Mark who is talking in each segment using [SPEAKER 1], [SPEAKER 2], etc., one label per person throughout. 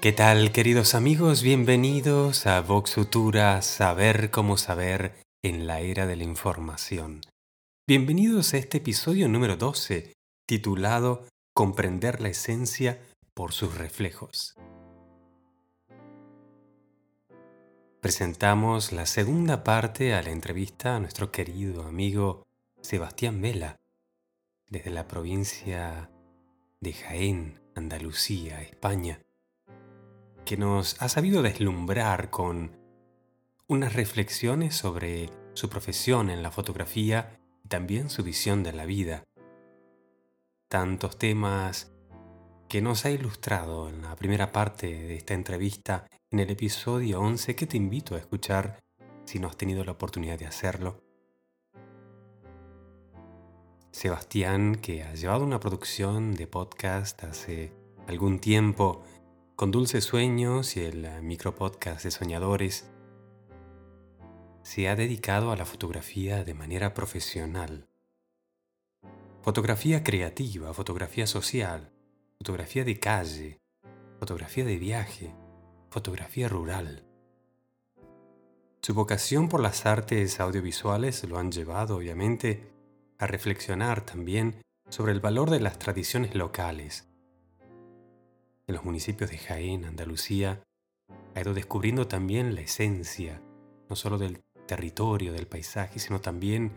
[SPEAKER 1] ¿Qué tal queridos amigos? Bienvenidos a Vox Futura, Saber cómo saber en la era de la información. Bienvenidos a este episodio número 12, titulado Comprender la esencia por sus reflejos. Presentamos la segunda parte a la entrevista a nuestro querido amigo Sebastián Vela, desde la provincia de Jaén, Andalucía, España que nos ha sabido deslumbrar con unas reflexiones sobre su profesión en la fotografía y también su visión de la vida. Tantos temas que nos ha ilustrado en la primera parte de esta entrevista en el episodio 11 que te invito a escuchar si no has tenido la oportunidad de hacerlo. Sebastián, que ha llevado una producción de podcast hace algún tiempo, con Dulces Sueños y el eh, micropodcast de Soñadores, se ha dedicado a la fotografía de manera profesional. Fotografía creativa, fotografía social, fotografía de calle, fotografía de viaje, fotografía rural. Su vocación por las artes audiovisuales lo han llevado, obviamente, a reflexionar también sobre el valor de las tradiciones locales, en los municipios de Jaén, Andalucía, ha ido descubriendo también la esencia, no solo del territorio, del paisaje, sino también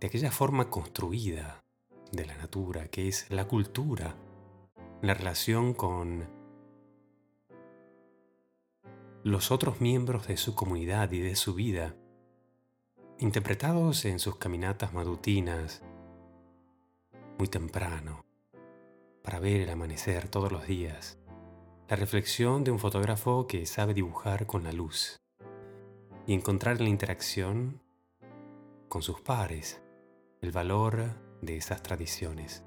[SPEAKER 1] de aquella forma construida de la natura, que es la cultura, la relación con los otros miembros de su comunidad y de su vida, interpretados en sus caminatas matutinas muy temprano, para ver el amanecer todos los días. La reflexión de un fotógrafo que sabe dibujar con la luz y encontrar en la interacción con sus pares el valor de esas tradiciones.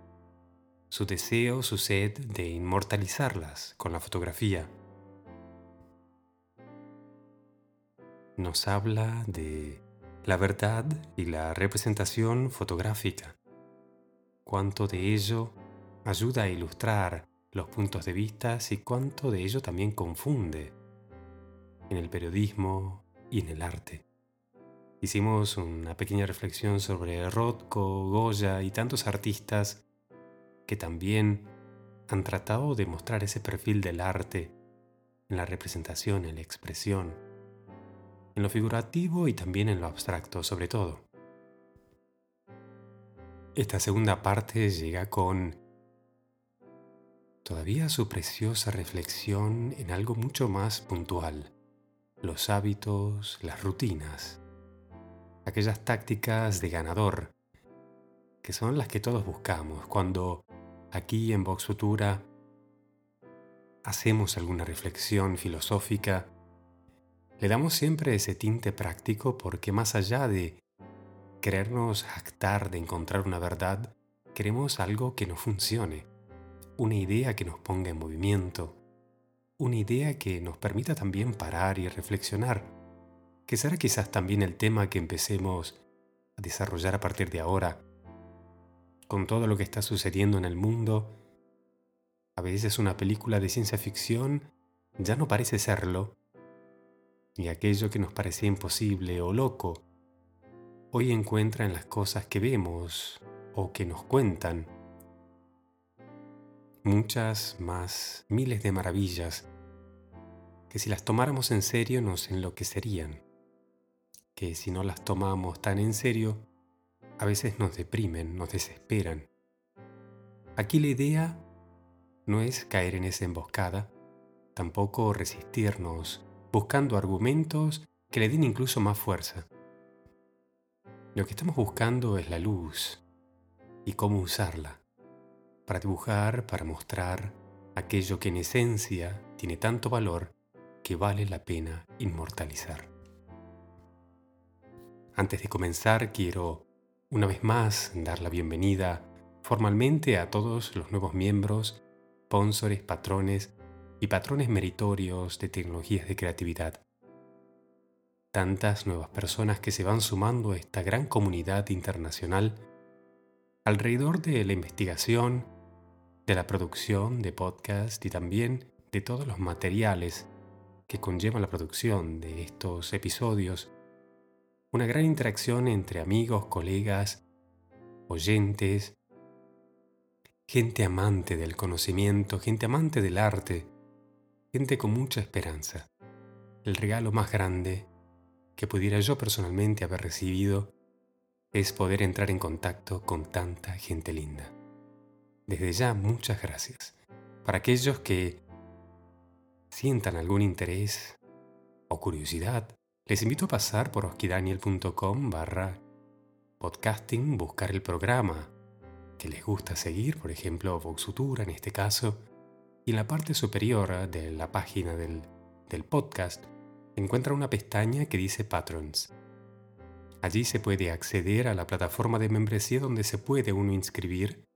[SPEAKER 1] Su deseo, su sed de inmortalizarlas con la fotografía. Nos habla de la verdad y la representación fotográfica. Cuánto de ello ayuda a ilustrar los puntos de vista y cuánto de ello también confunde en el periodismo y en el arte. Hicimos una pequeña reflexión sobre Rothko, Goya y tantos artistas que también han tratado de mostrar ese perfil del arte en la representación, en la expresión, en lo figurativo y también en lo abstracto sobre todo. Esta segunda parte llega con todavía su preciosa reflexión en algo mucho más puntual, los hábitos, las rutinas, aquellas tácticas de ganador, que son las que todos buscamos cuando aquí en Vox Futura hacemos alguna reflexión filosófica, le damos siempre ese tinte práctico porque más allá de querernos actar de encontrar una verdad, queremos algo que nos funcione una idea que nos ponga en movimiento, una idea que nos permita también parar y reflexionar, que será quizás también el tema que empecemos a desarrollar a partir de ahora, con todo lo que está sucediendo en el mundo. A veces una película de ciencia ficción ya no parece serlo, y aquello que nos parecía imposible o loco, hoy encuentra en las cosas que vemos o que nos cuentan muchas más miles de maravillas que si las tomáramos en serio nos enloquecerían, que si no las tomamos tan en serio, a veces nos deprimen, nos desesperan. Aquí la idea no es caer en esa emboscada, tampoco resistirnos buscando argumentos que le den incluso más fuerza. Lo que estamos buscando es la luz y cómo usarla para dibujar, para mostrar aquello que en esencia tiene tanto valor que vale la pena inmortalizar. Antes de comenzar, quiero una vez más dar la bienvenida formalmente a todos los nuevos miembros, sponsores, patrones y patrones meritorios de tecnologías de creatividad. Tantas nuevas personas que se van sumando a esta gran comunidad internacional alrededor de la investigación, de la producción de podcast y también de todos los materiales que conllevan la producción de estos episodios, una gran interacción entre amigos, colegas, oyentes, gente amante del conocimiento, gente amante del arte, gente con mucha esperanza. El regalo más grande que pudiera yo personalmente haber recibido es poder entrar en contacto con tanta gente linda. Desde ya, muchas gracias. Para aquellos que sientan algún interés o curiosidad, les invito a pasar por oskidaniel.com barra podcasting, buscar el programa que les gusta seguir, por ejemplo Voxutura en este caso, y en la parte superior de la página del, del podcast encuentra una pestaña que dice Patrons. Allí se puede acceder a la plataforma de membresía donde se puede uno inscribir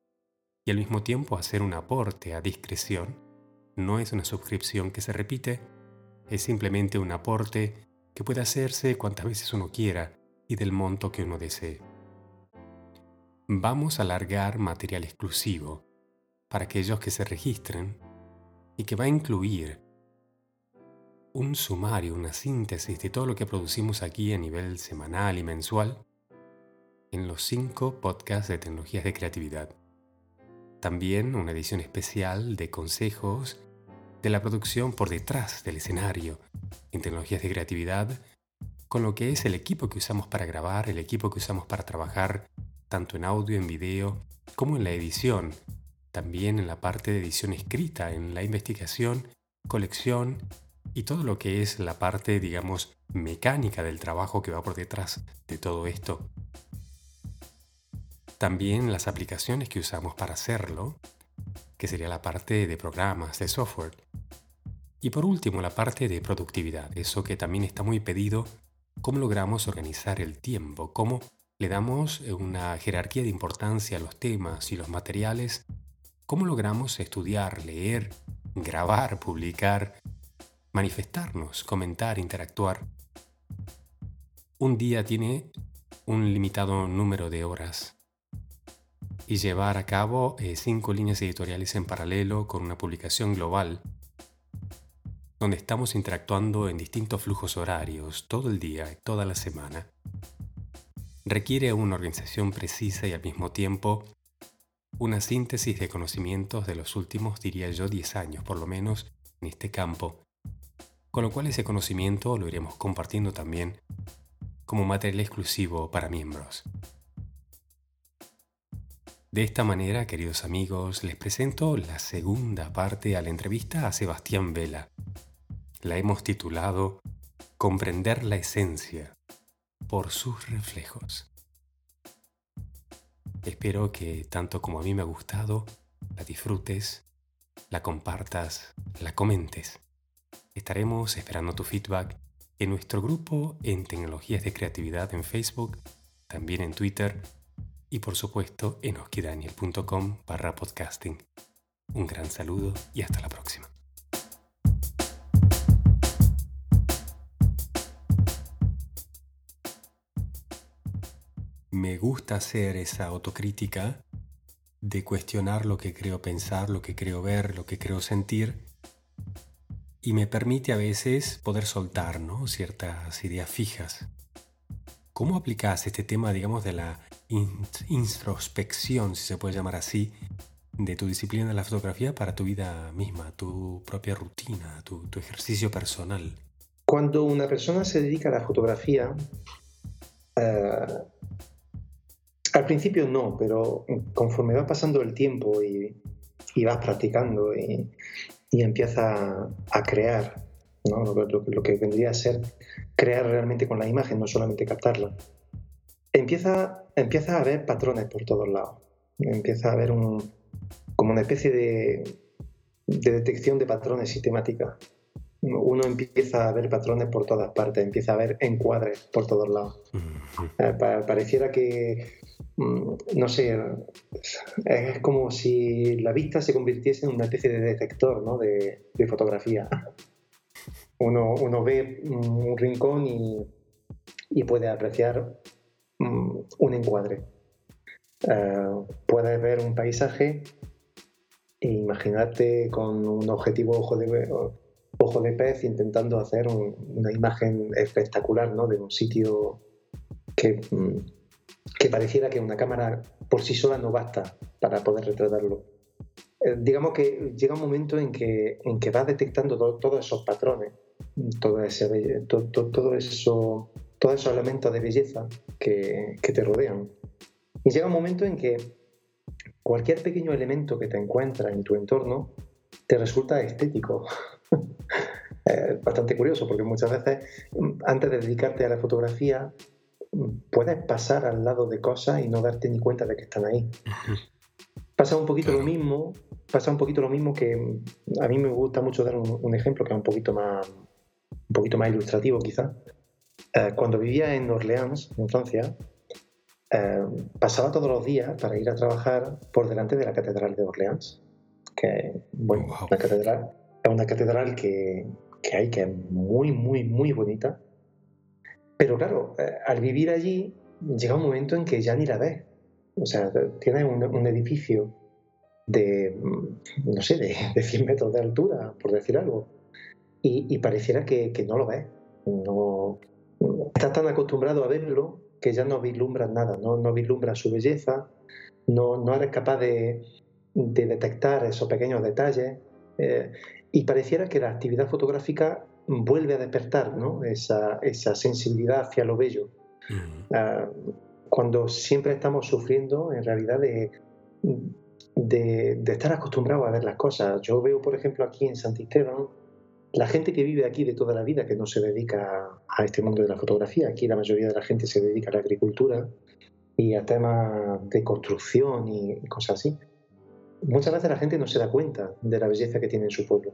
[SPEAKER 1] y al mismo tiempo hacer un aporte a discreción. No es una suscripción que se repite, es simplemente un aporte que puede hacerse cuantas veces uno quiera y del monto que uno desee. Vamos a alargar material exclusivo para aquellos que se registren y que va a incluir un sumario, una síntesis de todo lo que producimos aquí a nivel semanal y mensual en los cinco podcasts de tecnologías de creatividad. También una edición especial de consejos de la producción por detrás del escenario en tecnologías de creatividad, con lo que es el equipo que usamos para grabar, el equipo que usamos para trabajar tanto en audio, en video, como en la edición, también en la parte de edición escrita, en la investigación, colección y todo lo que es la parte, digamos, mecánica del trabajo que va por detrás de todo esto. También las aplicaciones que usamos para hacerlo, que sería la parte de programas, de software. Y por último, la parte de productividad, eso que también está muy pedido, cómo logramos organizar el tiempo, cómo le damos una jerarquía de importancia a los temas y los materiales, cómo logramos estudiar, leer, grabar, publicar manifestarnos, comentar, interactuar. Un día tiene un limitado número de horas y llevar a cabo eh, cinco líneas editoriales en paralelo con una publicación global donde estamos interactuando en distintos flujos horarios todo el día y toda la semana, requiere una organización precisa y al mismo tiempo una síntesis de conocimientos de los últimos, diría yo, 10 años por lo menos en este campo con lo cual ese conocimiento lo iremos compartiendo también como material exclusivo para miembros. De esta manera, queridos amigos, les presento la segunda parte a la entrevista a Sebastián Vela. La hemos titulado Comprender la esencia por sus reflejos. Espero que tanto como a mí me ha gustado, la disfrutes, la compartas, la comentes. Estaremos esperando tu feedback en nuestro grupo en Tecnologías de Creatividad en Facebook, también en Twitter y por supuesto en oskidaniel.com barra podcasting. Un gran saludo y hasta la próxima. Me gusta hacer esa autocrítica de cuestionar lo que creo pensar, lo que creo ver, lo que creo sentir y me permite a veces poder soltar ¿no? ciertas ideas fijas. ¿Cómo aplicas este tema, digamos, de la introspección, si se puede llamar así, de tu disciplina de la fotografía para tu vida misma, tu propia rutina, tu, ejercicio personal?
[SPEAKER 2] Cuando una persona se dedica a la fotografía, eh, al principio no, pero conforme va pasando el tiempo y, y vas practicando y, y empieza a crear lo, que vendría a ser crear realmente con la imagen, no solamente captarla. Empieza, empieza a haber patrones por todos lados. Empieza a haber un, como una especie de, detección de patrones sistemática. Uno empieza a ver patrones por todas partes, empieza a ver encuadres por todos lados. Eh, pareciera que Mm, no sé, es como si la vista se convirtiese en una especie de detector de, fotografía. Uno, uno, ve un rincón y, puede apreciar mm, un encuadre. Eh, puede ver un paisaje e imaginarte con un objetivo ojo de, ojo de pez intentando hacer una imagen espectacular ¿no? de un sitio que, mm, que pareciera que una cámara por sí sola no basta para poder retratarlo. Eh, digamos que llega un momento en que, en que vas detectando todos esos patrones, todo, ese, todo, eso, todos esos elementos de belleza que, que te rodean. Y llega un momento en que cualquier pequeño elemento que te encuentras en tu entorno te resulta estético. es bastante curioso porque muchas veces mm, antes de dedicarte a la fotografía mm, puedes pasar al lado de cosas y no darte ni cuenta de que están ahí. Pasa un poquito lo mismo, pasa un poquito lo mismo que mm, a mí me gusta mucho dar un, ejemplo que es un poquito más, un poquito más ilustrativo quizá. Eh, cuando vivía en Orleans, en Francia, eh, pasaba todos los días para ir a trabajar por delante de la Catedral de Orleans, que, bueno, la catedral es una catedral que, que, hay que es muy, muy, muy bonita. Pero claro, eh, al vivir allí llega un momento en que ya ni la ves. O sea, tiene un, edificio de, no sé, de, 100 metros de altura, por decir algo, y, pareciera que, que, no lo ves. No, estás tan acostumbrado a verlo que ya no vislumbras nada, no, no vislumbras su belleza, no, no eres capaz de, detectar esos pequeños detalles eh, y pareciera que la actividad fotográfica vuelve a despertar ¿no? esa, esa, sensibilidad hacia lo bello. Ah, cuando siempre estamos sufriendo en realidad de, de, de, estar acostumbrados a ver las cosas. Yo veo, por ejemplo, aquí en Santisteban, la gente que vive aquí de toda la vida, que no se dedica a este mundo de la fotografía, aquí la mayoría de la gente se dedica a la agricultura y a temas de construcción y cosas así. Muchas veces la gente no se da cuenta de la belleza que tiene en su pueblo.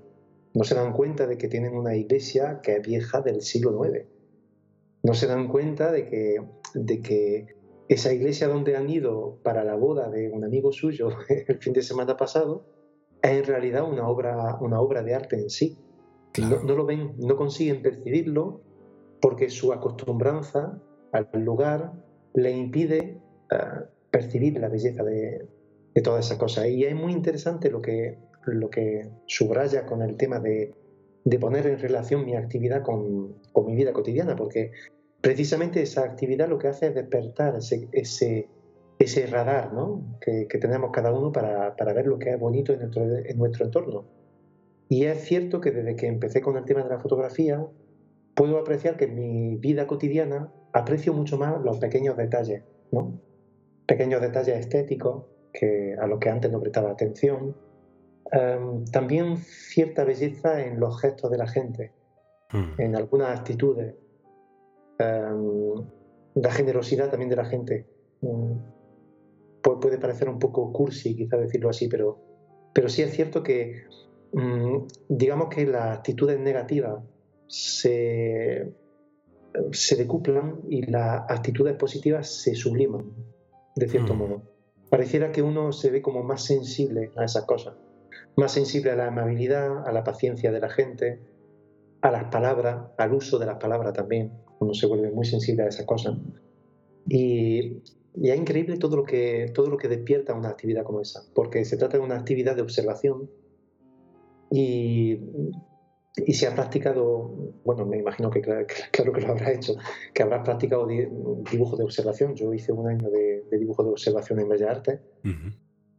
[SPEAKER 2] No se dan cuenta de que tienen una iglesia que es vieja del siglo IX. No se dan cuenta de que, de que esa iglesia donde han ido para la boda de un amigo suyo el fin de semana pasado es en realidad una obra, una obra de arte en sí no, lo ven, no consiguen percibirlo porque su acostumbranza al lugar le impide eh, percibir la belleza de, de todas esas cosas. Y es muy interesante lo que, lo que subraya con el tema de, de poner en relación mi actividad con, con, mi vida cotidiana, porque precisamente esa actividad lo que hace es despertar ese, ese, ese radar ¿no? que, que, tenemos cada uno para, para, ver lo que es bonito en nuestro, en nuestro entorno. Y es cierto que desde que empecé con el tema de la fotografía, puedo apreciar que en mi vida cotidiana aprecio mucho más los pequeños detalles, ¿no? Pequeños detalles estéticos que, a los que antes no prestaba atención. Em, también cierta belleza en los gestos de la gente, hmm. en algunas actitudes. Um, la generosidad también de la gente. Mm, puede parecer un poco cursi, quizá decirlo así, pero, pero sí es cierto que digamos que las actitudes negativas se, se decuplan y las actitudes positivas se subliman, de cierto mm. modo. Pareciera que uno se ve como más sensible a esas cosas, más sensible a la amabilidad, a la paciencia de la gente, a las palabras, al uso de las palabras también. Uno se vuelve muy sensible a esas cosas. Y, y es increíble todo lo, que, todo lo que despierta una actividad como esa, porque se trata de una actividad de observación y, y si has practicado, bueno, me imagino que claro, que lo habrás hecho, que habrás practicado dibujo de observación. Yo hice un año de, dibujo de observación en Bellas Artes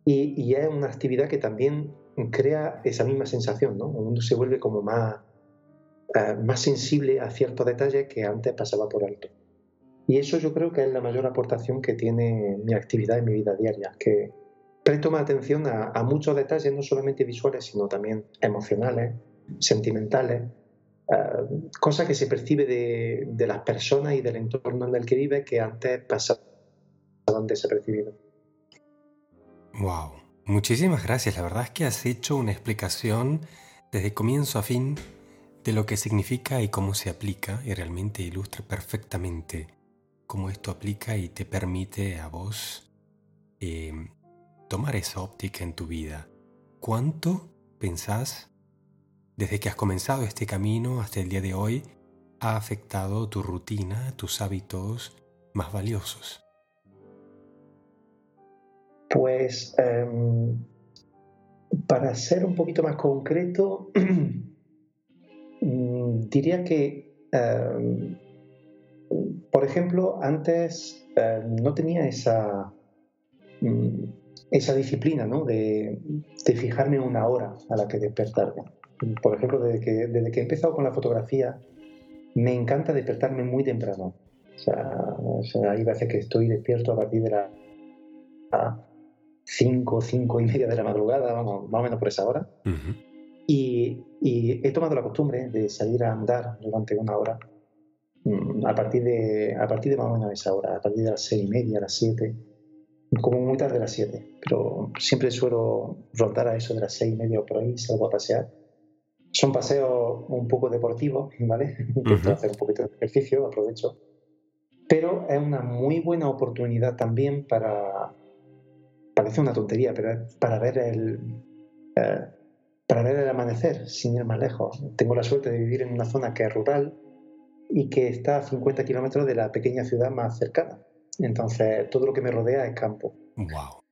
[SPEAKER 2] y, y, es una actividad que también crea esa misma sensación, ¿no? Uno se vuelve como más, eh, más sensible a ciertos detalles que antes pasaba por alto. Y eso yo creo que es la mayor aportación que tiene mi actividad en mi vida diaria, que, presto más atención a, muchos detalles, no solamente visuales, sino también emocionales, sentimentales, uh, cosas que se percibe de, de, las personas y del entorno en el que vive que antes pasaban desapercibidos.
[SPEAKER 1] Wow, muchísimas gracias. La verdad es que has hecho una explicación desde comienzo a fin de lo que significa y cómo se aplica y realmente ilustra perfectamente cómo esto aplica y te permite a vos eh, tomar esa óptica en tu vida. ¿Cuánto pensás, desde que has comenzado este camino hasta el día de hoy, ha afectado tu rutina, tus hábitos más valiosos?
[SPEAKER 2] Pues em, para ser un poquito más concreto, mm, diría que, em, por ejemplo, antes em, no tenía esa, mm, esa disciplina ¿no? de, fijarme una hora a la que despertarme. Por ejemplo, desde que, desde que he empezado con la fotografía, me encanta despertarme muy temprano. O sea, hay veces que estoy despierto a partir de las 5, 5 y media de la madrugada, vamos, más o menos por esa hora. y, he tomado la costumbre de salir a andar durante una hora mm, a partir de, a partir de más o menos esa hora, a partir de las 6 y media, las 7, como muy tarde las 7. Pero siempre suelo rondar a eso de las 6 y media o por ahí, salgo a pasear. Son paseos un poco deportivos, ¿vale? Intento hacer un poquito de ejercicio, aprovecho pero es una muy buena oportunidad también para, parece una tontería, pero para ver el, eh, para ver el amanecer sin ir más lejos. Tengo la suerte de vivir en una zona que es rural y que está a 50 kilómetros de la pequeña ciudad más cercana. Entonces, todo lo que me rodea es campo.
[SPEAKER 1] Wow.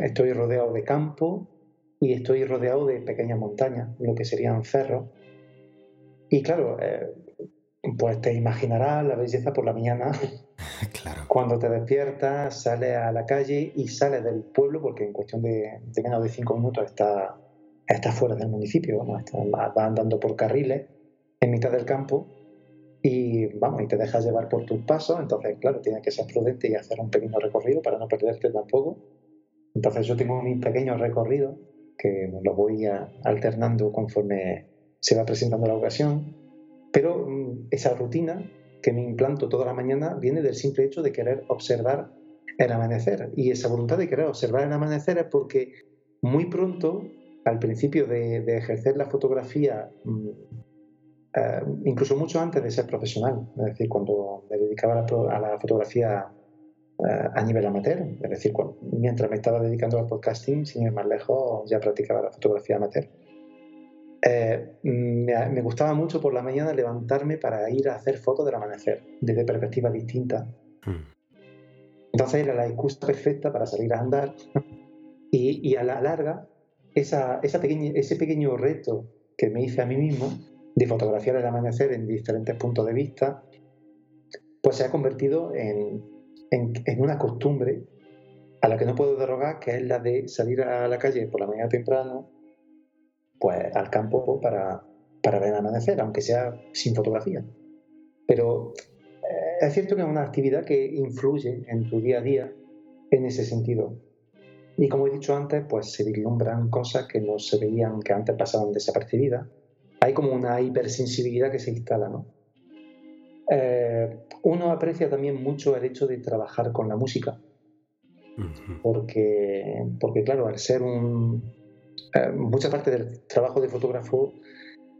[SPEAKER 2] Estoy rodeado de campo y estoy rodeado de pequeñas montañas, lo que serían cerros. Y claro, eh, pues te imaginarás la belleza por la mañana.
[SPEAKER 1] Claro.
[SPEAKER 2] Cuando te despiertas, sales a la calle y sales del pueblo, porque en cuestión de, menos de cinco minutos está, está fuera del municipio, vamos, va andando por carriles en mitad del campo y vamos, y te dejas llevar por tus pasos, entonces claro, tienes que ser prudente y hacer un pequeño recorrido para no perderte tampoco. Entonces yo tengo mi pequeño recorrido que lo voy alternando conforme se va presentando la ocasión pero mm, esa rutina que me implanto toda la mañana viene del simple hecho de querer observar el amanecer. Y esa voluntad de querer observar el amanecer es porque muy pronto, al principio de, ejercer la fotografía, mm, eh, incluso mucho antes de ser profesional, es decir, cuando me dedicaba a la, fotografía eh, a nivel amateur, es decir, mientras me estaba dedicando al podcasting, sin ir más lejos, ya practicaba la fotografía amateur. Eh, me, gustaba mucho por la mañana levantarme para ir a hacer fotos del amanecer desde perspectivas distintas. Hmm. Entonces era la excusa perfecta para salir a andar y, a la larga esa, esa ese pequeño reto que me hice a mí mismo de fotografiar el amanecer en diferentes puntos de vista, pues se ha convertido en, en, una costumbre a la que no puedo derogar, que es la de salir a la calle por la mañana temprano pues al campo para, para ver el amanecer, aunque sea sin fotografía. Pero eh, es cierto que es una actividad que influye en tu día a día en ese sentido. Y como he dicho antes, pues se vislumbran cosas que no se veían, que antes pasaban desapercibidas. Hay como una hipersensibilidad que se instala, ¿no? Eh, uno aprecia también mucho el hecho de trabajar con la música, porque, porque claro, al ser un, eh, mucha parte del trabajo de fotógrafo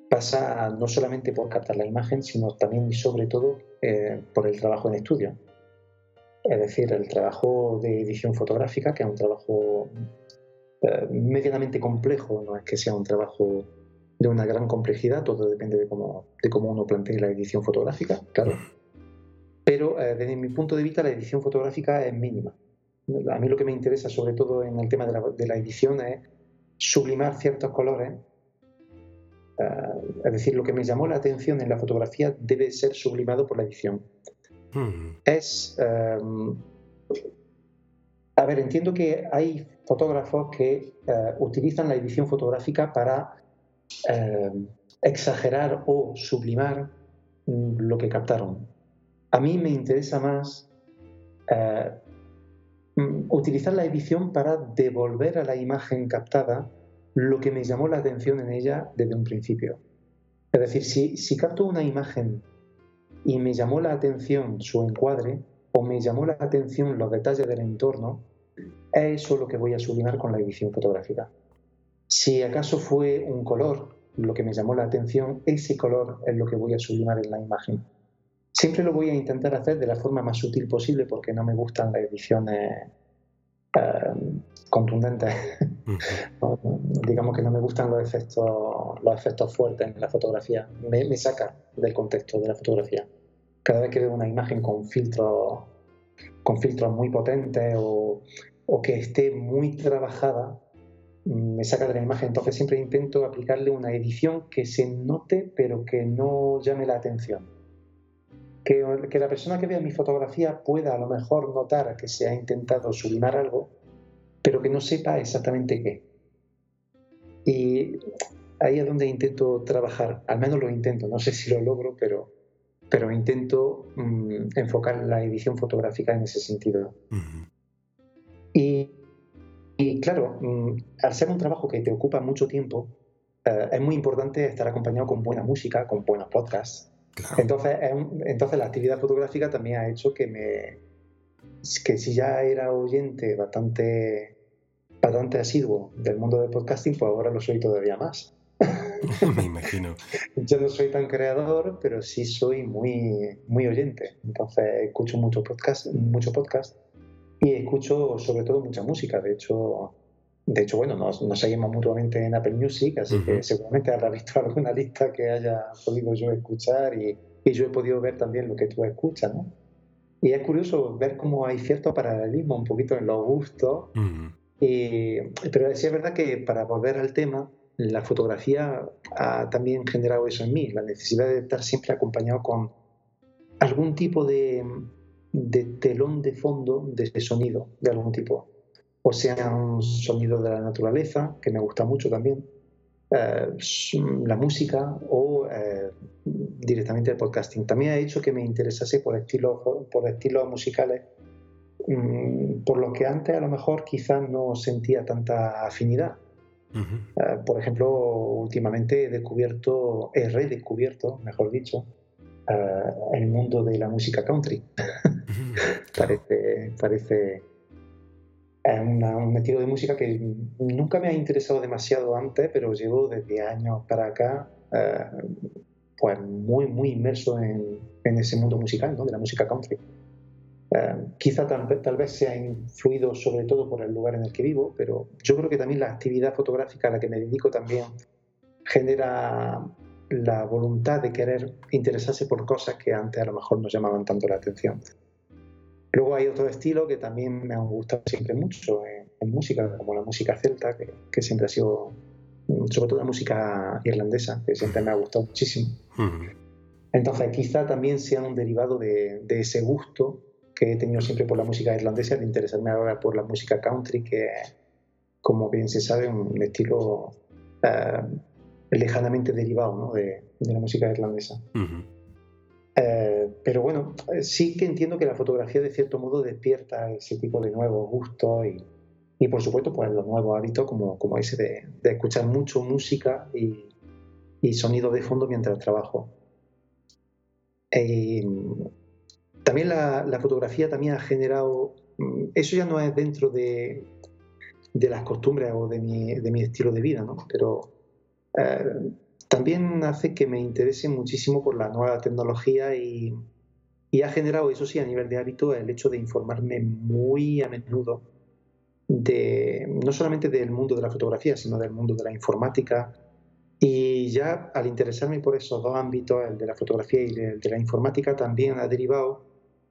[SPEAKER 2] pasa no solamente por captar la imagen, sino también y sobre todo eh, por el trabajo en estudio. Es decir, el trabajo de edición fotográfica, que es un trabajo medianamente complejo, no es que sea un trabajo de una gran complejidad, todo depende de cómo, de cómo uno plantee la edición fotográfica, claro. Pero desde mi punto de vista la edición fotográfica es mínima. A mí lo que me interesa sobre todo en el tema de la, de la edición es sublimar ciertos colores. Eh, es decir, lo que me llamó la atención en la fotografía debe ser sublimado por la edición. Hmm. Es. Em, a ver, entiendo que hay fotógrafos que eh, utilizan la edición fotográfica para em, exagerar o sublimar mm, lo que captaron. A mí me interesa más eh, Mm, utilizar la edición para devolver a la imagen captada lo que me llamó la atención en ella desde un principio. Es decir, si, si capto una imagen y me llamó la atención su encuadre o me llamó la atención los detalles del entorno, es eso lo que voy a sublimar con la edición fotográfica. Si acaso fue un color lo que me llamó la atención, ese color es lo que voy a sublimar en la imagen. Siempre lo voy a intentar hacer de la forma más sutil posible porque no me gustan las ediciones eh, contundentes. Digamos que no me gustan los efectos, los efectos fuertes en la fotografía. Me, saca del contexto de la fotografía. Cada vez que veo una imagen con filtros, con filtros muy potentes o, que esté muy trabajada, me saca de la imagen. Entonces siempre intento aplicarle una edición que se note, pero que no llame la atención. Que, que la persona que vea mi fotografía pueda a lo mejor notar que se ha intentado sublimar algo, pero que no sepa exactamente qué. Y ahí es donde intento trabajar, al menos lo intento, no sé si lo logro, pero, pero intento mm, enfocar la edición fotográfica en ese sentido. y, y, claro, mm, al ser un trabajo que te ocupa mucho tiempo, eh, es muy importante estar acompañado con buena música, con buenos podcasts. Entonces, entonces la actividad fotográfica también ha hecho que me que si ya era oyente bastante bastante asiduo del mundo del podcasting, pues ahora lo soy todavía más.
[SPEAKER 1] Me imagino.
[SPEAKER 2] Yo no soy tan creador, pero sí soy muy, muy oyente. Entonces escucho mucho podcast, mucho podcast y escucho sobre todo mucha música. De hecho, de hecho bueno, nos, seguimos mutuamente en Apple Music, así que seguramente habrá visto alguna lista que haya podido yo escuchar y, y, yo he podido ver también lo que tú escuchas, ¿no? Y es curioso ver cómo hay cierto paralelismo un poquito en los gustos. y, pero sí es verdad que para volver al tema, la fotografía ha también generado eso en mí, la necesidad de estar siempre acompañado con algún tipo de, telón de fondo de sonido de algún tipo. O sea, un sonido de la naturaleza, que me gusta mucho también, eh, la música o eh, directamente el podcasting. También ha hecho que me interesase por estilos, por estilos musicales, mm, por los que antes a lo mejor quizás no sentía tanta afinidad. Eh, por ejemplo, últimamente he descubierto, he redescubierto, mejor dicho, el mundo de la música country. parece, parece un estilo de música que nunca me ha interesado demasiado antes, pero llevo desde años para acá eh, pues muy, muy inmerso en, en, ese mundo musical, ¿no? de la música country. Eh, quizá tal, tal, vez sea influido sobre todo por el lugar en el que vivo, pero yo creo que también la actividad fotográfica a la que me dedico también genera la voluntad de querer interesarse por cosas que antes a lo mejor no llamaban tanto la atención. Luego hay otro estilo que también me ha gustado siempre mucho en, música, como la música celta, que, siempre ha sido, sobre todo la música irlandesa, que siempre me ha gustado muchísimo. Entonces quizá también sea un derivado de, de ese gusto que he tenido siempre por la música irlandesa, de interesarme ahora por la música country, que como bien se sabe, un estilo eh, lejanamente derivado de, la música irlandesa. Eh, pero bueno, sí que entiendo que la fotografía de cierto modo despierta ese tipo de nuevos gustos y, y por supuesto pues los nuevos hábitos como, como ese de, de escuchar mucho música y, y, sonido de fondo mientras trabajo. Y, también la, fotografía también ha generado, mm, eso ya no es dentro de, las costumbres o de mi, estilo de vida, ¿no? pero eh, también hace que me interese muchísimo por la nueva tecnología y, ha generado, eso sí, a nivel de hábito, el hecho de informarme muy a menudo de no solamente del mundo de la fotografía, sino del mundo de la informática. Y ya al interesarme por esos dos ámbitos, el de la fotografía y el de la informática, también ha derivado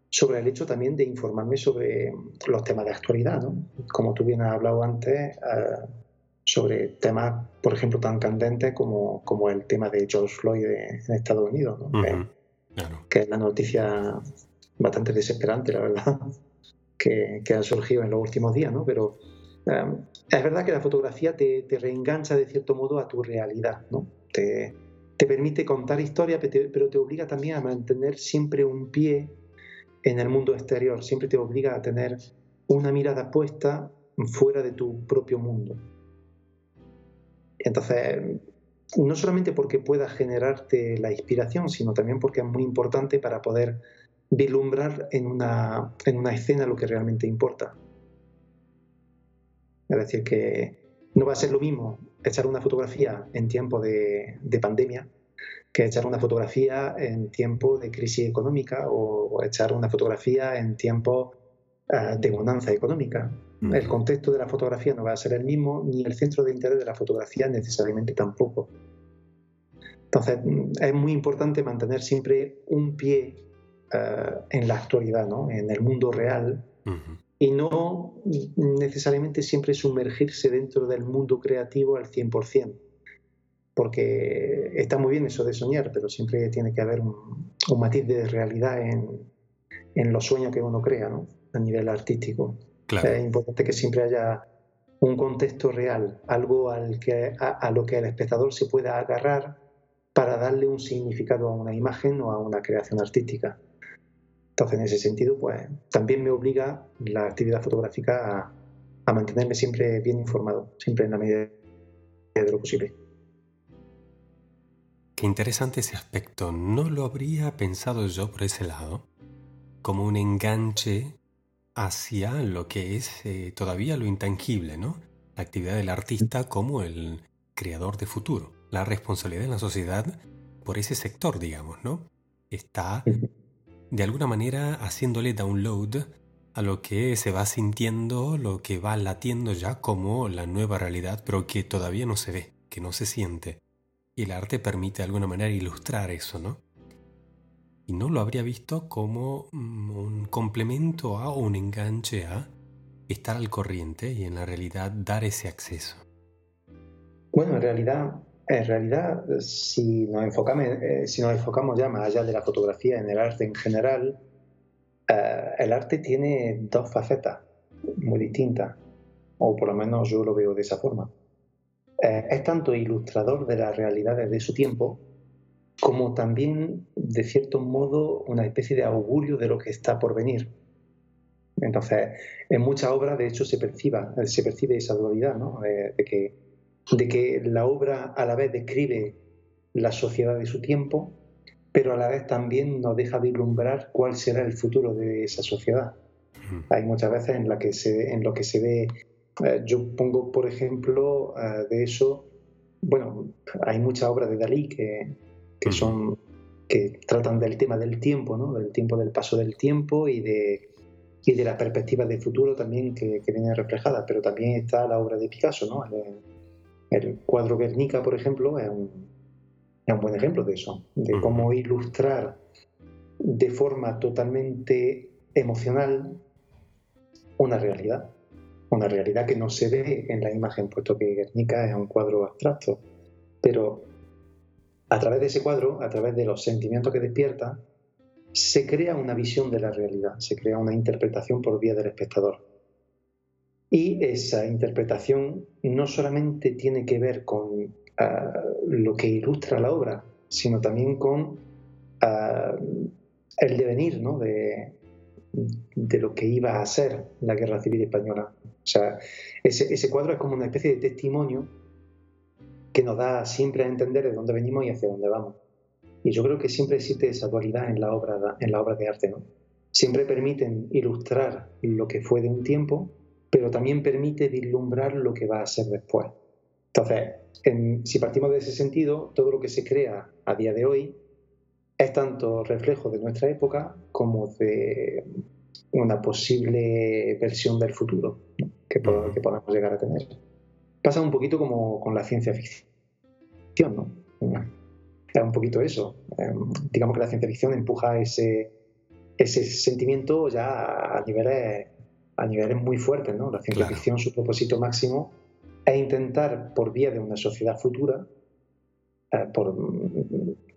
[SPEAKER 2] sobre el hecho también de informarme sobre los temas de actualidad, ¿no? Como tú bien has hablado antes, eh, sobre temas, por ejemplo, tan candentes como, como el tema de George Floyd en Estados Unidos, ¿no? que, es la noticia bastante desesperante, la verdad, que, que, ha surgido en los últimos días, ¿no? Pero eh, es verdad que la fotografía te, te, reengancha de cierto modo a tu realidad, ¿no? Te, te permite contar historias, pero te obliga también a mantener siempre un pie en el mundo exterior, siempre te obliga a tener una mirada puesta fuera de tu propio mundo. Entonces, no solamente porque pueda generarte la inspiración, sino también porque es muy importante para poder vislumbrar en una, en una escena lo que realmente importa. Es decir, que no va a ser lo mismo echar una fotografía en tiempo de, de pandemia que echar una fotografía en tiempo de crisis económica o, echar una fotografía en tiempo eh, de bonanza económica. El contexto de la fotografía no va a ser el mismo, ni el centro de interés de la fotografía necesariamente tampoco. Entonces, mm, es muy importante mantener siempre un pie eh, en la actualidad, ¿no? en el mundo real, y no necesariamente siempre sumergirse dentro del mundo creativo al 100%, porque está muy bien eso de soñar, pero siempre tiene que haber un, matiz de realidad en, los sueños que uno crea, ¿no? a nivel artístico. Es importante que siempre haya un contexto real, algo al que, a, lo que el espectador se pueda agarrar para darle un significado a una imagen o a una creación artística. Entonces, en ese sentido, pues también me obliga la actividad fotográfica a, mantenerme siempre bien informado, siempre en la medida de lo posible.
[SPEAKER 1] Qué interesante ese aspecto. No lo habría pensado yo por ese lado, como un enganche hacia lo que es eh, todavía lo intangible, ¿no? La actividad del artista como el creador de futuro. La responsabilidad en la sociedad por ese sector, digamos, ¿no? Está de alguna manera haciéndole download a lo que se va sintiendo, lo que va latiendo ya como la nueva realidad, pero que todavía no se ve, que no se siente. Y el arte permite de alguna manera ilustrar eso, ¿no? Y no lo habría visto como mm, un complemento a o un enganche a estar al corriente y en la realidad dar ese acceso.
[SPEAKER 2] Bueno, en realidad, en realidad si, nos enfocamos, eh, si nos enfocamos ya más allá de la fotografía, en el arte en general, eh, el arte tiene dos facetas muy distintas, o por lo menos yo lo veo de esa forma. Eh, es tanto ilustrador de las realidades de su tiempo, como también, de cierto modo, una especie de augurio de lo que está por venir. Entonces, en muchas obras, de hecho, se, perciba, se percibe esa dualidad, ¿no? de, que, de que la obra a la vez describe la sociedad de su tiempo, pero a la vez también nos deja vislumbrar cuál será el futuro de esa sociedad. Hay muchas veces en, la que se, en lo que se ve, eh, yo pongo por ejemplo eh, de eso, bueno, hay muchas obras de Dalí que, que son que tratan del tema del tiempo, ¿no? del tiempo del paso del tiempo y de, y de la perspectiva de futuro también que, que viene reflejada. Pero también está la obra de Picasso, ¿no? el, cuadro Guernica, por ejemplo, es un, es un, buen ejemplo de eso, de cómo ilustrar de forma totalmente emocional una realidad, una realidad que no se ve en la imagen, puesto que Guernica es un cuadro abstracto, pero a través de ese cuadro, a través de los sentimientos que despierta, se crea una visión de la realidad, se crea una interpretación por vía del espectador. Y esa interpretación no solamente tiene que ver con ah, lo que ilustra la obra, sino también con ah, el devenir de, de, lo que iba a ser la Guerra Civil Española. O sea, ese cuadro es como una especie de testimonio que nos da siempre a entender de dónde venimos y hacia dónde vamos. Y yo creo que siempre existe esa dualidad en la obra, en la obra de arte, ¿no? Siempre permiten ilustrar lo que fue de un tiempo, pero también permite vislumbrar lo que va a ser después. Entonces, si partimos de ese sentido, todo lo que se crea a día de hoy es tanto reflejo de nuestra época como de una posible versión del futuro que, que podamos llegar a tener pasa un poquito como con la ciencia ficción, ¿no? Es un poquito eso. Em, digamos que la ciencia ficción empuja ese, ese sentimiento ya a niveles, a niveles muy fuertes, ¿no? La ciencia ficción, su propósito máximo es intentar, por vía de una sociedad futura, eh, por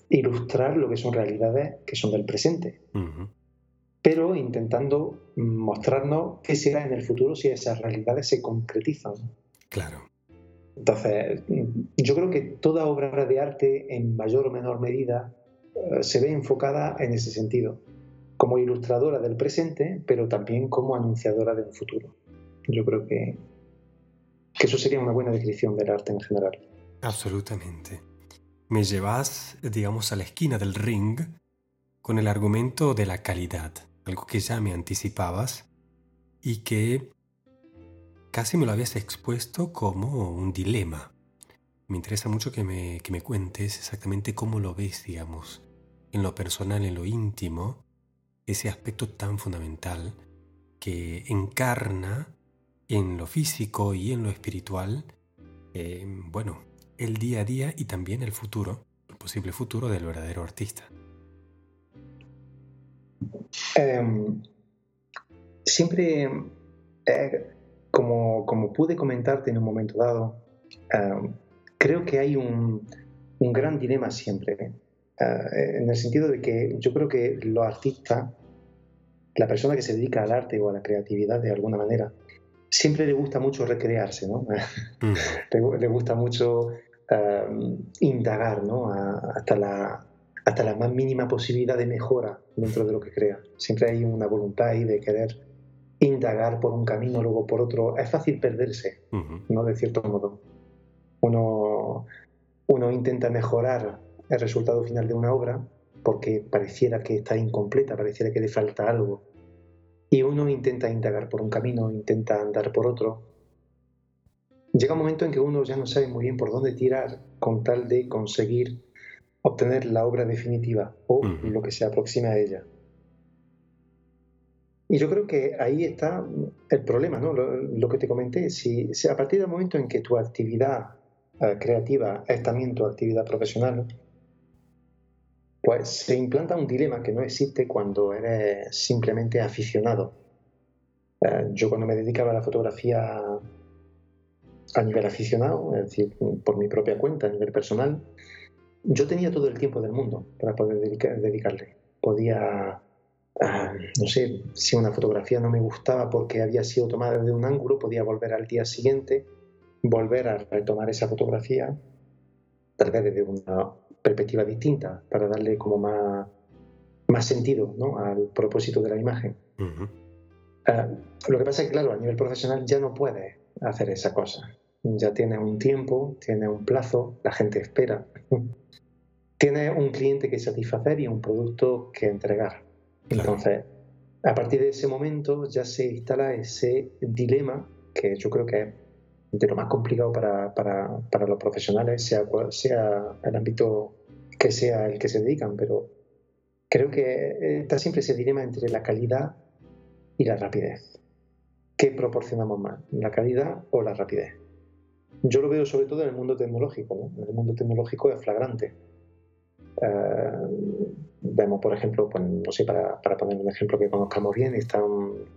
[SPEAKER 2] ilustrar lo que son realidades que son del presente. Pero intentando mostrarnos qué será en el futuro si esas realidades se concretizan.
[SPEAKER 1] Claro.
[SPEAKER 2] Entonces, yo creo que toda obra de arte, en mayor o menor medida, eh, se ve enfocada en ese sentido, como ilustradora del presente, pero también como anunciadora de un futuro. Yo creo que, que eso sería una buena descripción del arte en general.
[SPEAKER 1] Absolutamente. Me llevas, digamos, a la esquina del ring con el argumento de la calidad, algo que ya me anticipabas y que casi me lo habías expuesto como un dilema. Me interesa mucho que me, que me cuentes exactamente cómo lo ves, digamos, en lo personal, en lo íntimo, ese aspecto tan fundamental que encarna en lo físico y en lo espiritual, eh, bueno, el día a día y también el futuro, el posible futuro del verdadero artista.
[SPEAKER 2] Em, siempre eh, como, como, pude comentarte en un momento dado, eh, creo que hay un, un gran dilema siempre, en el sentido de que yo creo que los artistas, la persona que se dedica al arte o a la creatividad de alguna manera, siempre le gusta mucho recrearse, ¿no? Mm. le, gusta mucho indagar, ¿no? hasta la hasta la más mínima posibilidad de mejora dentro de lo que crea. Siempre hay una voluntad ahí de querer indagar por un camino, luego por otro. Es fácil perderse, ¿no? De cierto modo. Uno, uno intenta mejorar el resultado final de una obra porque pareciera que está incompleta, pareciera que le falta algo. Y uno intenta indagar por un camino, intenta andar por otro. Llega un momento en que uno ya no sabe muy bien por dónde tirar con tal de conseguir obtener la obra definitiva o lo que se aproxima a ella. Y yo creo que ahí está el problema, ¿no? Lo, que te comenté, si, a partir del momento en que tu actividad eh, creativa es también tu actividad profesional, pues se implanta un dilema que no existe cuando eres simplemente aficionado. Eh, yo cuando me dedicaba a la fotografía a nivel aficionado, es decir, por mi propia cuenta, a nivel personal, yo tenía todo el tiempo del mundo para poder dedicarle. Podía, ah, no sé, si una fotografía no me gustaba porque había sido tomada de un ángulo, podía volver al día siguiente, volver a retomar esa fotografía, tal vez desde una perspectiva distinta, para darle como más, más sentido ¿no? al propósito de la imagen. Ah, lo que pasa es que, claro, a nivel profesional ya no puedes hacer esa cosa. Ya tiene un tiempo, tiene un plazo, la gente espera. tiene un cliente que satisfacer y un producto que entregar. Entonces, a partir de ese momento ya se instala ese dilema que yo creo que es de lo más complicado para, para, para los profesionales, sea, sea el ámbito que sea el que se dedican, pero creo que está siempre ese dilema entre la calidad y la rapidez. ¿Qué proporcionamos más, la calidad o la rapidez? Yo lo veo sobre todo en el mundo tecnológico. En el mundo tecnológico es flagrante. Eh, vemos, por ejemplo, pues, no sé, para, poner un ejemplo que conozcamos bien, está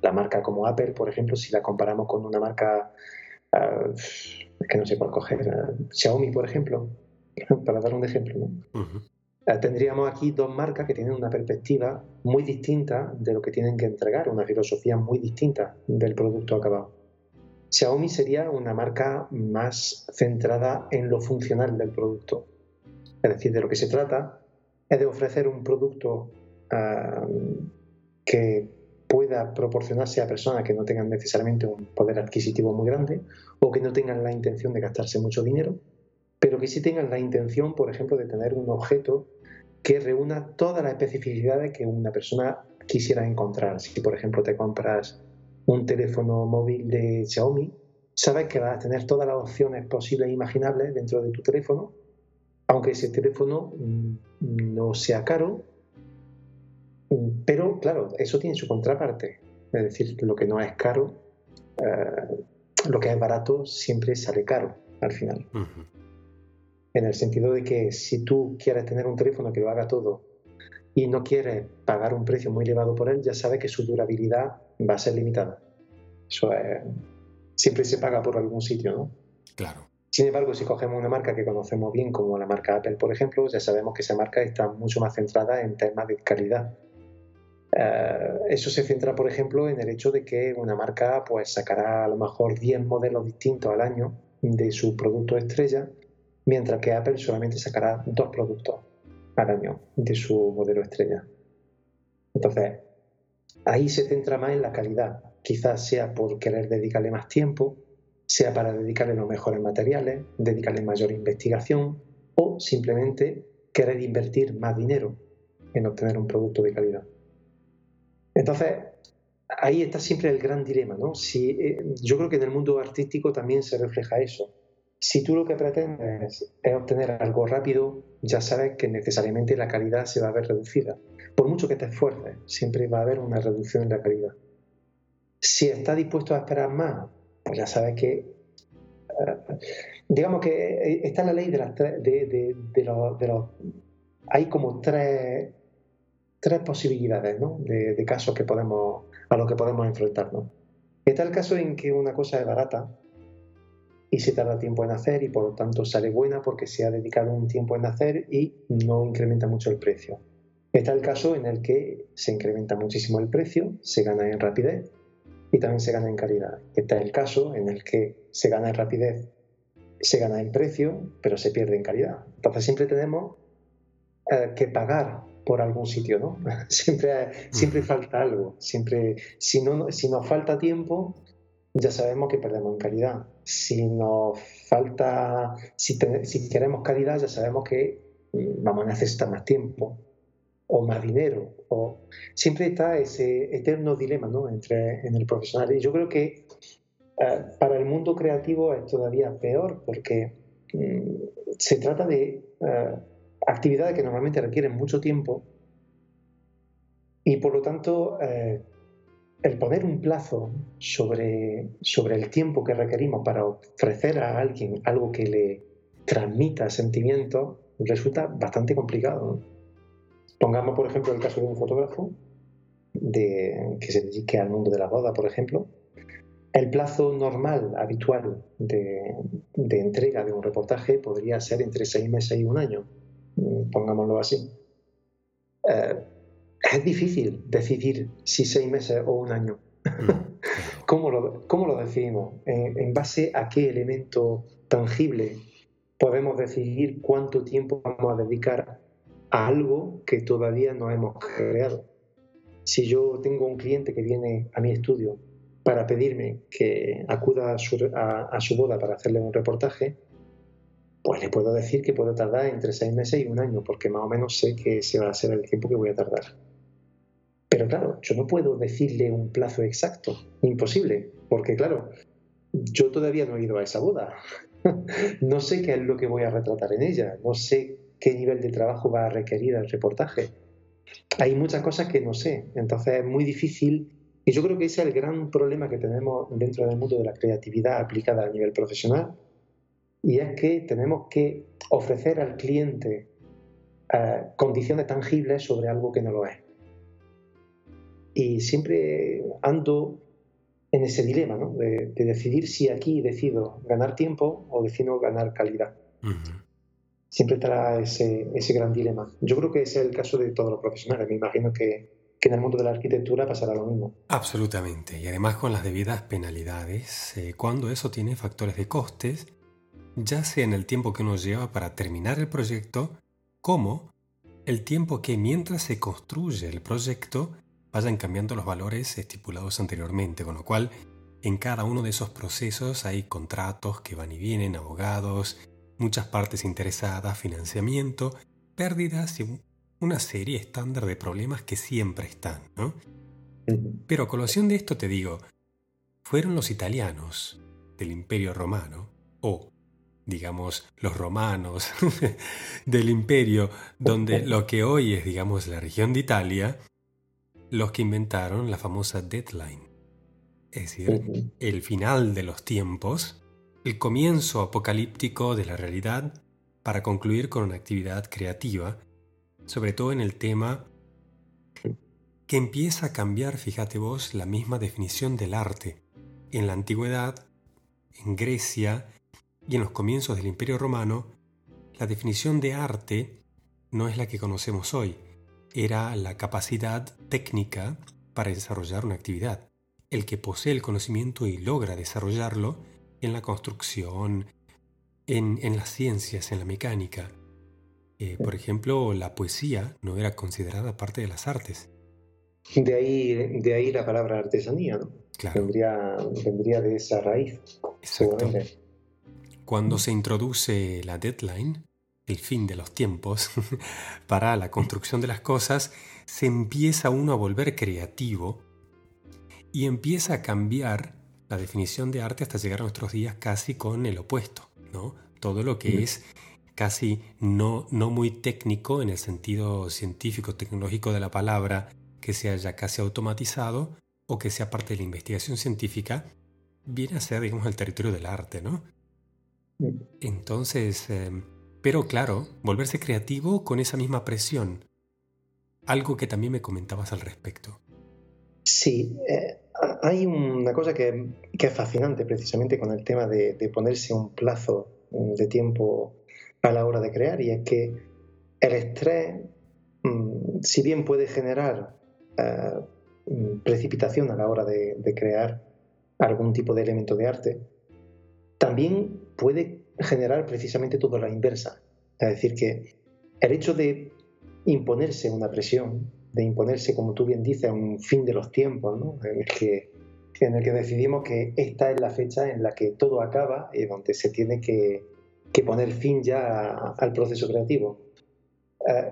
[SPEAKER 2] la marca como Apple, por ejemplo, si la comparamos con una marca, uh, que no sé cuál coger, eh, Xiaomi, por ejemplo, para dar un ejemplo. tendríamos aquí dos marcas que tienen una perspectiva muy distinta de lo que tienen que entregar, una filosofía muy distinta del producto acabado. Xiaomi sería una marca más centrada en lo funcional del producto es decir, de lo que se trata es de ofrecer un producto ah, que pueda proporcionarse a personas que no tengan necesariamente un poder adquisitivo muy grande o que no tengan la intención de gastarse mucho dinero, pero que sí tengan la intención, por ejemplo, de tener un objeto que reúna todas las especificidades que una persona quisiera encontrar. Si, por ejemplo, te compras un teléfono móvil de Xiaomi, sabes que vas a tener todas las opciones posibles e imaginables dentro de tu teléfono aunque ese teléfono mm, no sea caro, mm, pero claro, eso tiene su contraparte. Es decir, lo que no es caro, eh, lo que es barato siempre sale caro al final. En el sentido de que si tú quieres tener un teléfono que lo haga todo y no quieres pagar un precio muy elevado por él, ya sabes que su durabilidad va a ser limitada. Eso siempre se paga por algún sitio, ¿no?
[SPEAKER 1] Claro.
[SPEAKER 2] Sin embargo, si cogemos una marca que conocemos bien, como la marca Apple, por ejemplo, ya sabemos que esa marca está mucho más centrada en temas de calidad. Eh, eso se centra, por ejemplo, en el hecho de que una marca pues, sacará a lo mejor 10 modelos distintos al año de su producto estrella, mientras que Apple solamente sacará dos productos al año de su modelo estrella. Entonces, ahí se centra más en la calidad. Quizás sea por querer dedicarle más tiempo, sea para dedicarle los mejores materiales, dedicarle mayor investigación o simplemente querer invertir más dinero en obtener un producto de calidad. Entonces, ahí está siempre el gran dilema, ¿no? Eh, yo creo que en el mundo artístico también se refleja eso. Si tú lo que pretendes es obtener algo rápido, ya sabes que necesariamente la calidad se va a ver reducida. Por mucho que te esfuerces, siempre va a haber una reducción en la calidad. Si estás dispuesto a esperar más, pues ya sabes que, eh, digamos que eh, está la ley de, las de, de, los, Hay como tres, tres posibilidades ¿no? de, casos que podemos, a los que podemos enfrentarnos. Está el caso en que una cosa es barata y se tarda tiempo en hacer y por lo tanto sale buena porque se ha dedicado un tiempo en hacer y no incrementa mucho el precio. Está el caso en el que se incrementa muchísimo el precio, se gana en rapidez y también se gana en calidad. Está el caso en el que se gana en rapidez, se gana en precio, pero se pierde en calidad. Entonces siempre tenemos eh, que pagar por algún sitio, ¿no? siempre, siempre falta algo. Siempre, si, no, si nos falta tiempo, ya sabemos que perdemos en calidad. Si nos falta, si, si queremos calidad, ya sabemos que mm, vamos a necesitar más tiempo o más dinero. O... Siempre está ese eterno dilema ¿no? entre en el profesional. Y yo creo que eh, para el mundo creativo es todavía peor porque mm, se trata de eh, actividades que normalmente requieren mucho tiempo y por lo tanto eh, el poner un plazo sobre, sobre el tiempo que requerimos para ofrecer a alguien algo que le transmita sentimientos resulta bastante complicado. Pongamos, por ejemplo, el caso de un fotógrafo de, que se dedique al mundo de la boda, por ejemplo. El plazo normal, habitual de, entrega de un reportaje podría ser entre seis meses y un año, pongámoslo así. Eh, es difícil decidir si seis meses o un año. Mm, ¿Cómo, lo, ¿Cómo, lo, decidimos? ¿En, base a qué elemento tangible podemos decidir cuánto tiempo vamos a dedicar a algo que todavía no hemos creado. Si yo tengo un cliente que viene a mi estudio para pedirme que acuda a su, boda para hacerle un reportaje, pues le puedo decir que puedo tardar entre seis meses y un año, porque más o menos sé que ese va a ser el tiempo que voy a tardar. Pero claro, yo no puedo decirle un plazo exacto, imposible, porque claro, yo todavía no he ido a esa boda. no sé qué es lo que voy a retratar en ella, no sé qué nivel de trabajo va a requerir el reportaje. Hay muchas cosas que no sé, entonces es muy difícil y yo creo que ese es el gran problema que tenemos dentro del mundo de la creatividad aplicada a nivel profesional y es que tenemos que ofrecer al cliente eh, condiciones tangibles sobre algo que no lo es. Y siempre ando en ese dilema, ¿no? de, decidir si aquí decido ganar tiempo o decido ganar calidad siempre estará ese, ese gran dilema. Yo creo que ese es el caso de todos los profesionales. Me imagino que, que en el mundo de la arquitectura pasará lo mismo.
[SPEAKER 1] Absolutamente. Y además con las debidas penalidades, eh, cuando eso tiene factores de costes, ya sea en el tiempo que uno lleva para terminar el proyecto, como el tiempo que mientras se construye el proyecto vayan cambiando los valores estipulados anteriormente, con lo cual en cada uno de esos procesos hay contratos que van y vienen, abogados, muchas partes interesadas, financiamiento, pérdidas y una serie estándar de problemas que siempre están, ¿no? Pero a colación de esto te digo, fueron los italianos del Imperio Romano, o digamos los romanos del imperio, donde lo que hoy es, digamos, la región de Italia, los que inventaron la famosa deadline. Es decir, el final de los tiempos el comienzo apocalíptico de la realidad para concluir con una actividad creativa, sobre todo en el tema que empieza a cambiar, fíjate vos, la misma definición del arte. En la antigüedad, en Grecia y en los comienzos del Imperio Romano, la definición de arte no es la que conocemos hoy, era la capacidad técnica para desarrollar una actividad. El que posee el conocimiento y logra desarrollarlo en la construcción, en, las ciencias, en la mecánica. Eh, por ejemplo, la poesía no era considerada parte de las artes.
[SPEAKER 2] De ahí, de ahí la palabra artesanía, ¿no? Claro. Vendría, de esa raíz. Exacto.
[SPEAKER 1] Cuando se introduce la deadline, el fin de los tiempos, para la construcción de las cosas, se empieza uno a volver creativo y empieza a cambiar la definición de arte hasta llegar a nuestros días casi con el opuesto, ¿no? Todo lo que es casi no, no muy técnico en el sentido científico, tecnológico de la palabra, que se haya casi automatizado o que sea parte de la investigación científica, viene a ser, digamos, el territorio del arte, ¿no? Entonces, em, pero claro, volverse creativo con esa misma presión. Algo que también me comentabas al respecto.
[SPEAKER 2] Sí, eh, hay una cosa que, es fascinante precisamente con el tema de, ponerse un plazo de tiempo a la hora de crear y es que el estrés, mm, si bien puede generar eh, mm, precipitación a la hora de, de crear algún tipo de elemento de arte, también puede generar precisamente todo la inversa. Es decir, que el hecho de imponerse una presión, de imponerse, como tú bien dices, un fin de los tiempos, en, el que, en el que decidimos que esta es la fecha en la que todo acaba y donde se tiene que, poner fin ya al proceso creativo. Eh,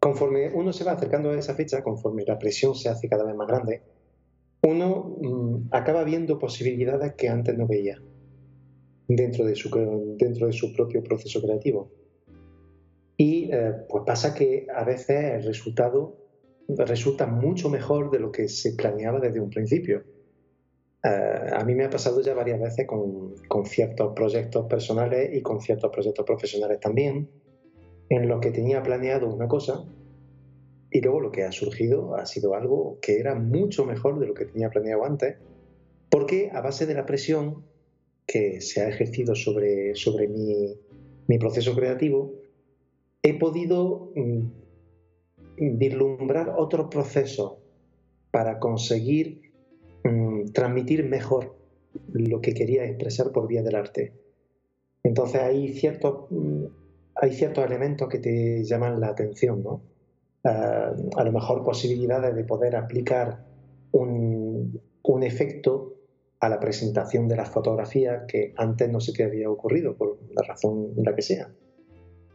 [SPEAKER 2] conforme uno se va acercando a esa fecha, conforme la presión se hace cada vez más grande, uno mm, acaba viendo posibilidades que antes no veía dentro de su, dentro de su propio proceso creativo. Y eh, pues pasa que a veces el resultado resulta mucho mejor de lo que se planeaba desde un principio. Eh, a mí me ha pasado ya varias veces con, con, ciertos proyectos personales y con ciertos proyectos profesionales también, en los que tenía planeado una cosa y luego lo que ha surgido ha sido algo que era mucho mejor de lo que tenía planeado antes, porque a base de la presión que se ha ejercido sobre, sobre mi, mi proceso creativo, he podido mm, vislumbrar otro proceso para conseguir mm, transmitir mejor lo que quería expresar por vía del arte. Entonces hay ciertos, mm, hay ciertos elementos que te llaman la atención, ¿no? Ah, a lo mejor posibilidades de poder aplicar un, un efecto a la presentación de las fotografías que antes no sé qué había ocurrido, por la razón la que sea.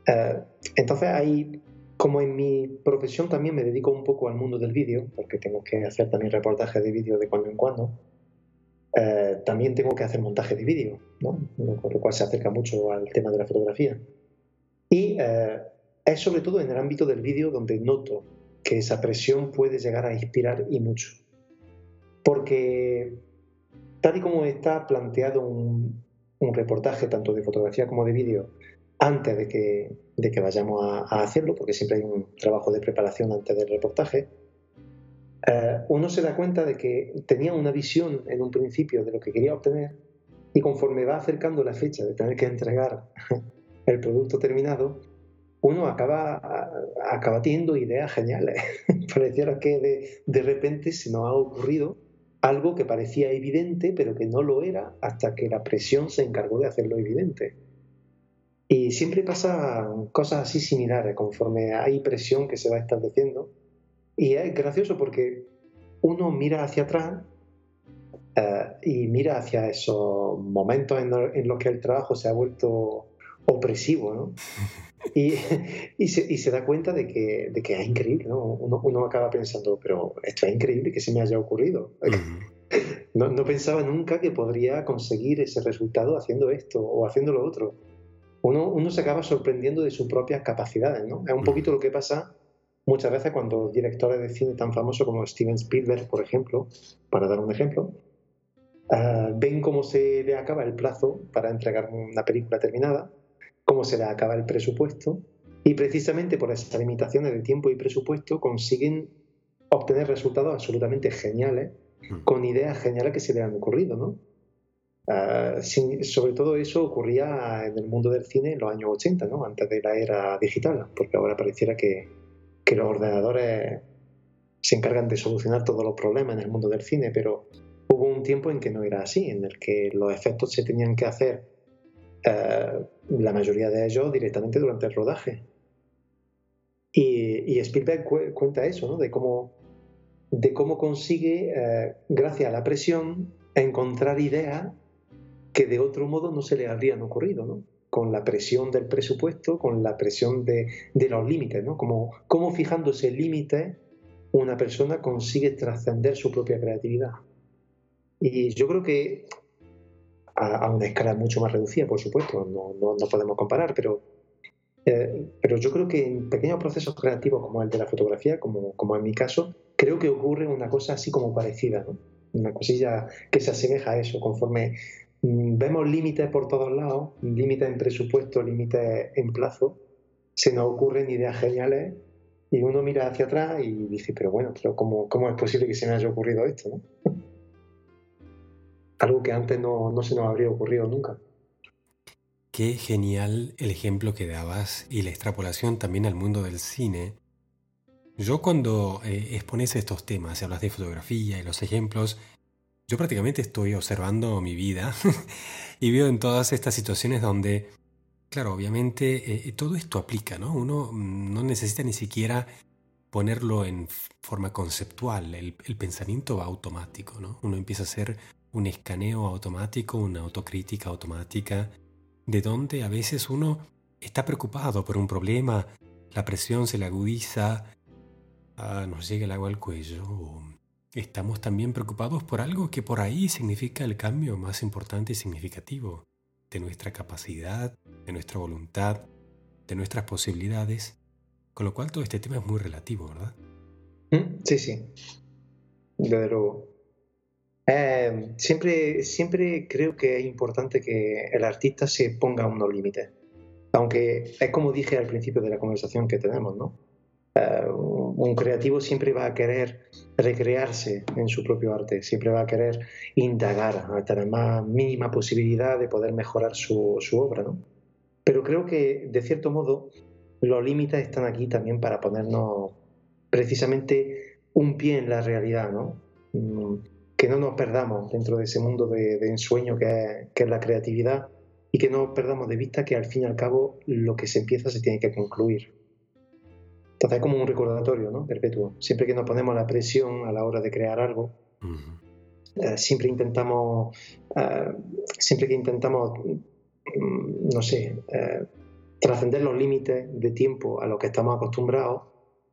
[SPEAKER 2] Eh, entonces ahí, como en mi profesión también me dedico un poco al mundo del vídeo, porque tengo que hacer también reportajes de vídeo de cuando en cuando, eh, también tengo que hacer montaje de vídeo, ¿no? con lo cual se acerca mucho al tema de la fotografía. Y eh, es sobre todo en el ámbito del vídeo donde noto que esa presión puede llegar a inspirar y mucho. Porque tal y como está planteado un, reportaje tanto de fotografía como de vídeo antes de que, de que vayamos a, hacerlo, porque siempre hay un trabajo de preparación antes del reportaje, eh, uno se da cuenta de que tenía una visión en un principio de lo que quería obtener y conforme va acercando la fecha de tener que entregar el producto terminado, uno acaba, acaba teniendo ideas geniales. Pareciera que de, de repente se nos ha ocurrido algo que parecía evidente, pero que no lo era hasta que la presión se encargó de hacerlo evidente. Y siempre pasa cosas así similares conforme hay presión que se va estableciendo. Y es gracioso porque uno mira hacia atrás eh, y mira hacia esos momentos en, los que el trabajo se ha vuelto opresivo, ¿no? Y, y, se, da cuenta de que, de que es increíble, ¿no? Uno, acaba pensando, pero esto es increíble que se me haya ocurrido. No, no, pensaba nunca que podría conseguir ese resultado haciendo esto o haciendo lo otro. Uno, uno se acaba sorprendiendo de sus propias capacidades, ¿no? Es un poquito lo que pasa muchas veces cuando directores de cine tan famosos como Steven Spielberg, por ejemplo, para dar un ejemplo, ah, ven cómo se le acaba el plazo para entregar una película terminada cómo se les acaba el presupuesto y precisamente por esas limitaciones de tiempo y presupuesto consiguen obtener resultados absolutamente geniales mm. con ideas geniales que se les han ocurrido, ¿no? Ah, sobre todo eso ocurría en el mundo del cine en los años 80, ¿no? antes de la era digital, porque ahora pareciera que, los ordenadores se encargan de solucionar todos los problemas en el mundo del cine, pero hubo un tiempo en que no era así, en el que los efectos se tenían que hacer eh, la mayoría de ellos directamente durante el rodaje. Y, Spielberg cuenta eso, ¿no? de, cómo, de cómo consigue, eh, gracias a la presión, encontrar ideas que de otro modo no se le habrían ocurrido, ¿no? con la presión del presupuesto, con la presión de, de los límites, ¿no? como, como fijándose límites una persona consigue trascender su propia creatividad. Y yo creo que a, una escala mucho más reducida, por supuesto, no, no, podemos comparar, pero, eh, pero yo creo que en pequeños procesos creativos como el de la fotografía, como, como en mi caso, creo que ocurre una cosa así como parecida, ¿no? una cosilla que se asemeja a eso, conforme vemos límites por todos lados, límites en presupuesto, límites en plazo, se nos ocurren ideas geniales y uno mira hacia atrás y dice, pero bueno, pero ¿cómo, cómo es posible que se me haya ocurrido esto? ¿no? algo que antes no, se nos habría ocurrido nunca.
[SPEAKER 1] Qué genial el ejemplo que dabas y la extrapolación también al mundo del cine. Yo cuando eh, expones estos temas hablas de fotografía y los ejemplos, yo prácticamente estoy observando mi vida y veo en todas estas situaciones donde, claro, obviamente eh, todo esto aplica, ¿no? Uno mm, no necesita ni siquiera ponerlo en forma conceptual, el, el pensamiento va automático, ¿no? Uno empieza a hacer un escaneo automático, una autocrítica automática, de donde a veces uno está preocupado por un problema, la presión se le agudiza, ah, nos llega el agua al cuello, estamos también preocupados por algo que por ahí significa el cambio más importante y significativo de nuestra capacidad, de nuestra voluntad, de nuestras posibilidades, con lo cual todo este tema es muy relativo, ¿verdad?
[SPEAKER 2] Mm, sí, sí, desde luego. Eh, siempre, siempre creo que es importante que el artista se ponga unos límites. Aunque es como dije al principio de la conversación que tenemos, ¿no? Eh, un creativo siempre va a querer recrearse en su propio arte, siempre va a querer indagar hasta la más mínima posibilidad de poder mejorar su, obra, ¿no? Pero creo que, de cierto modo, los límites están aquí también para ponernos precisamente un pie en la realidad, ¿no? Mm, que no nos perdamos dentro de ese mundo de, ensueño que es, la creatividad y que no perdamos de vista que al fin y al cabo lo que se empieza se tiene que concluir. Entonces es como un recordatorio ¿no? perpetuo. Siempre que nos ponemos la presión a la hora de crear algo, eh, siempre intentamos, eh, siempre que intentamos, mm, no sé, eh, trascender los límites de tiempo a los que estamos acostumbrados,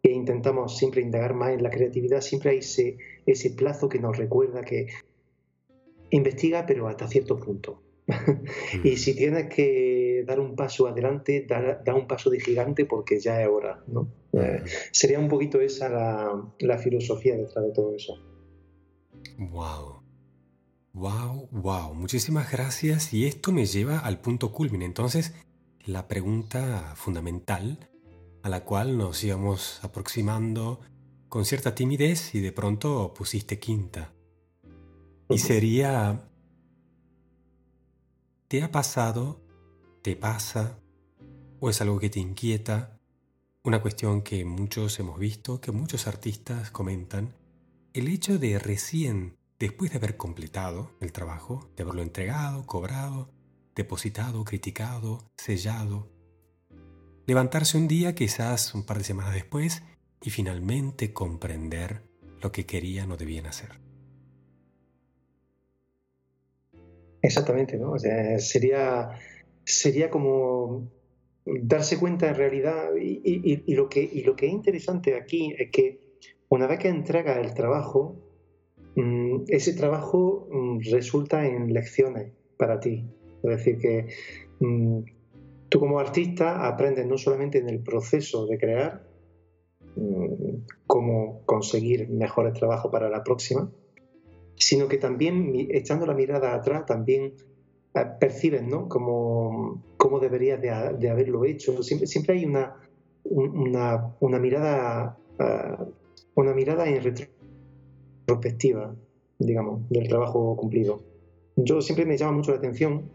[SPEAKER 2] e intentamos siempre indagar más en la creatividad, siempre hay ese, ese plazo que nos recuerda que investiga, pero hasta cierto punto. Y mm. si tienes que dar un paso adelante, da, un paso de gigante porque ya es hora. ¿no? Eh, sería un poquito esa la, filosofía detrás de todo eso.
[SPEAKER 1] Wow. Wow, wow. Muchísimas gracias. Y esto me lleva al punto culmine. Entonces, la pregunta fundamental a la cual nos íbamos aproximando con cierta timidez y de pronto pusiste quinta. Y sería, ¿te ha pasado? ¿Te pasa? ¿O es algo que te inquieta? Una cuestión que muchos hemos visto, que muchos artistas comentan, el hecho de recién, después de haber completado el trabajo, de haberlo entregado, cobrado, depositado, criticado, sellado, levantarse un día, quizás un par de semanas después, y finalmente comprender lo que querían o debían hacer.
[SPEAKER 2] Exactamente, ¿no? sería, sería como darse cuenta en realidad, y, lo que, y lo que es interesante aquí es que una vez que entrega el trabajo, mm, ese trabajo mm, resulta en lecciones para ti. Es decir, que mm, Tú como artista aprendes no solamente en el proceso de crear, cómo conseguir mejores trabajos para la próxima, sino que también echando la mirada atrás también eh, percibes ¿no? cómo, cómo deberías de, haberlo hecho. Siempre, siempre hay una, una, mirada eh, una mirada en retrospectiva, digamos, del trabajo cumplido. Yo siempre me llama mucho la atención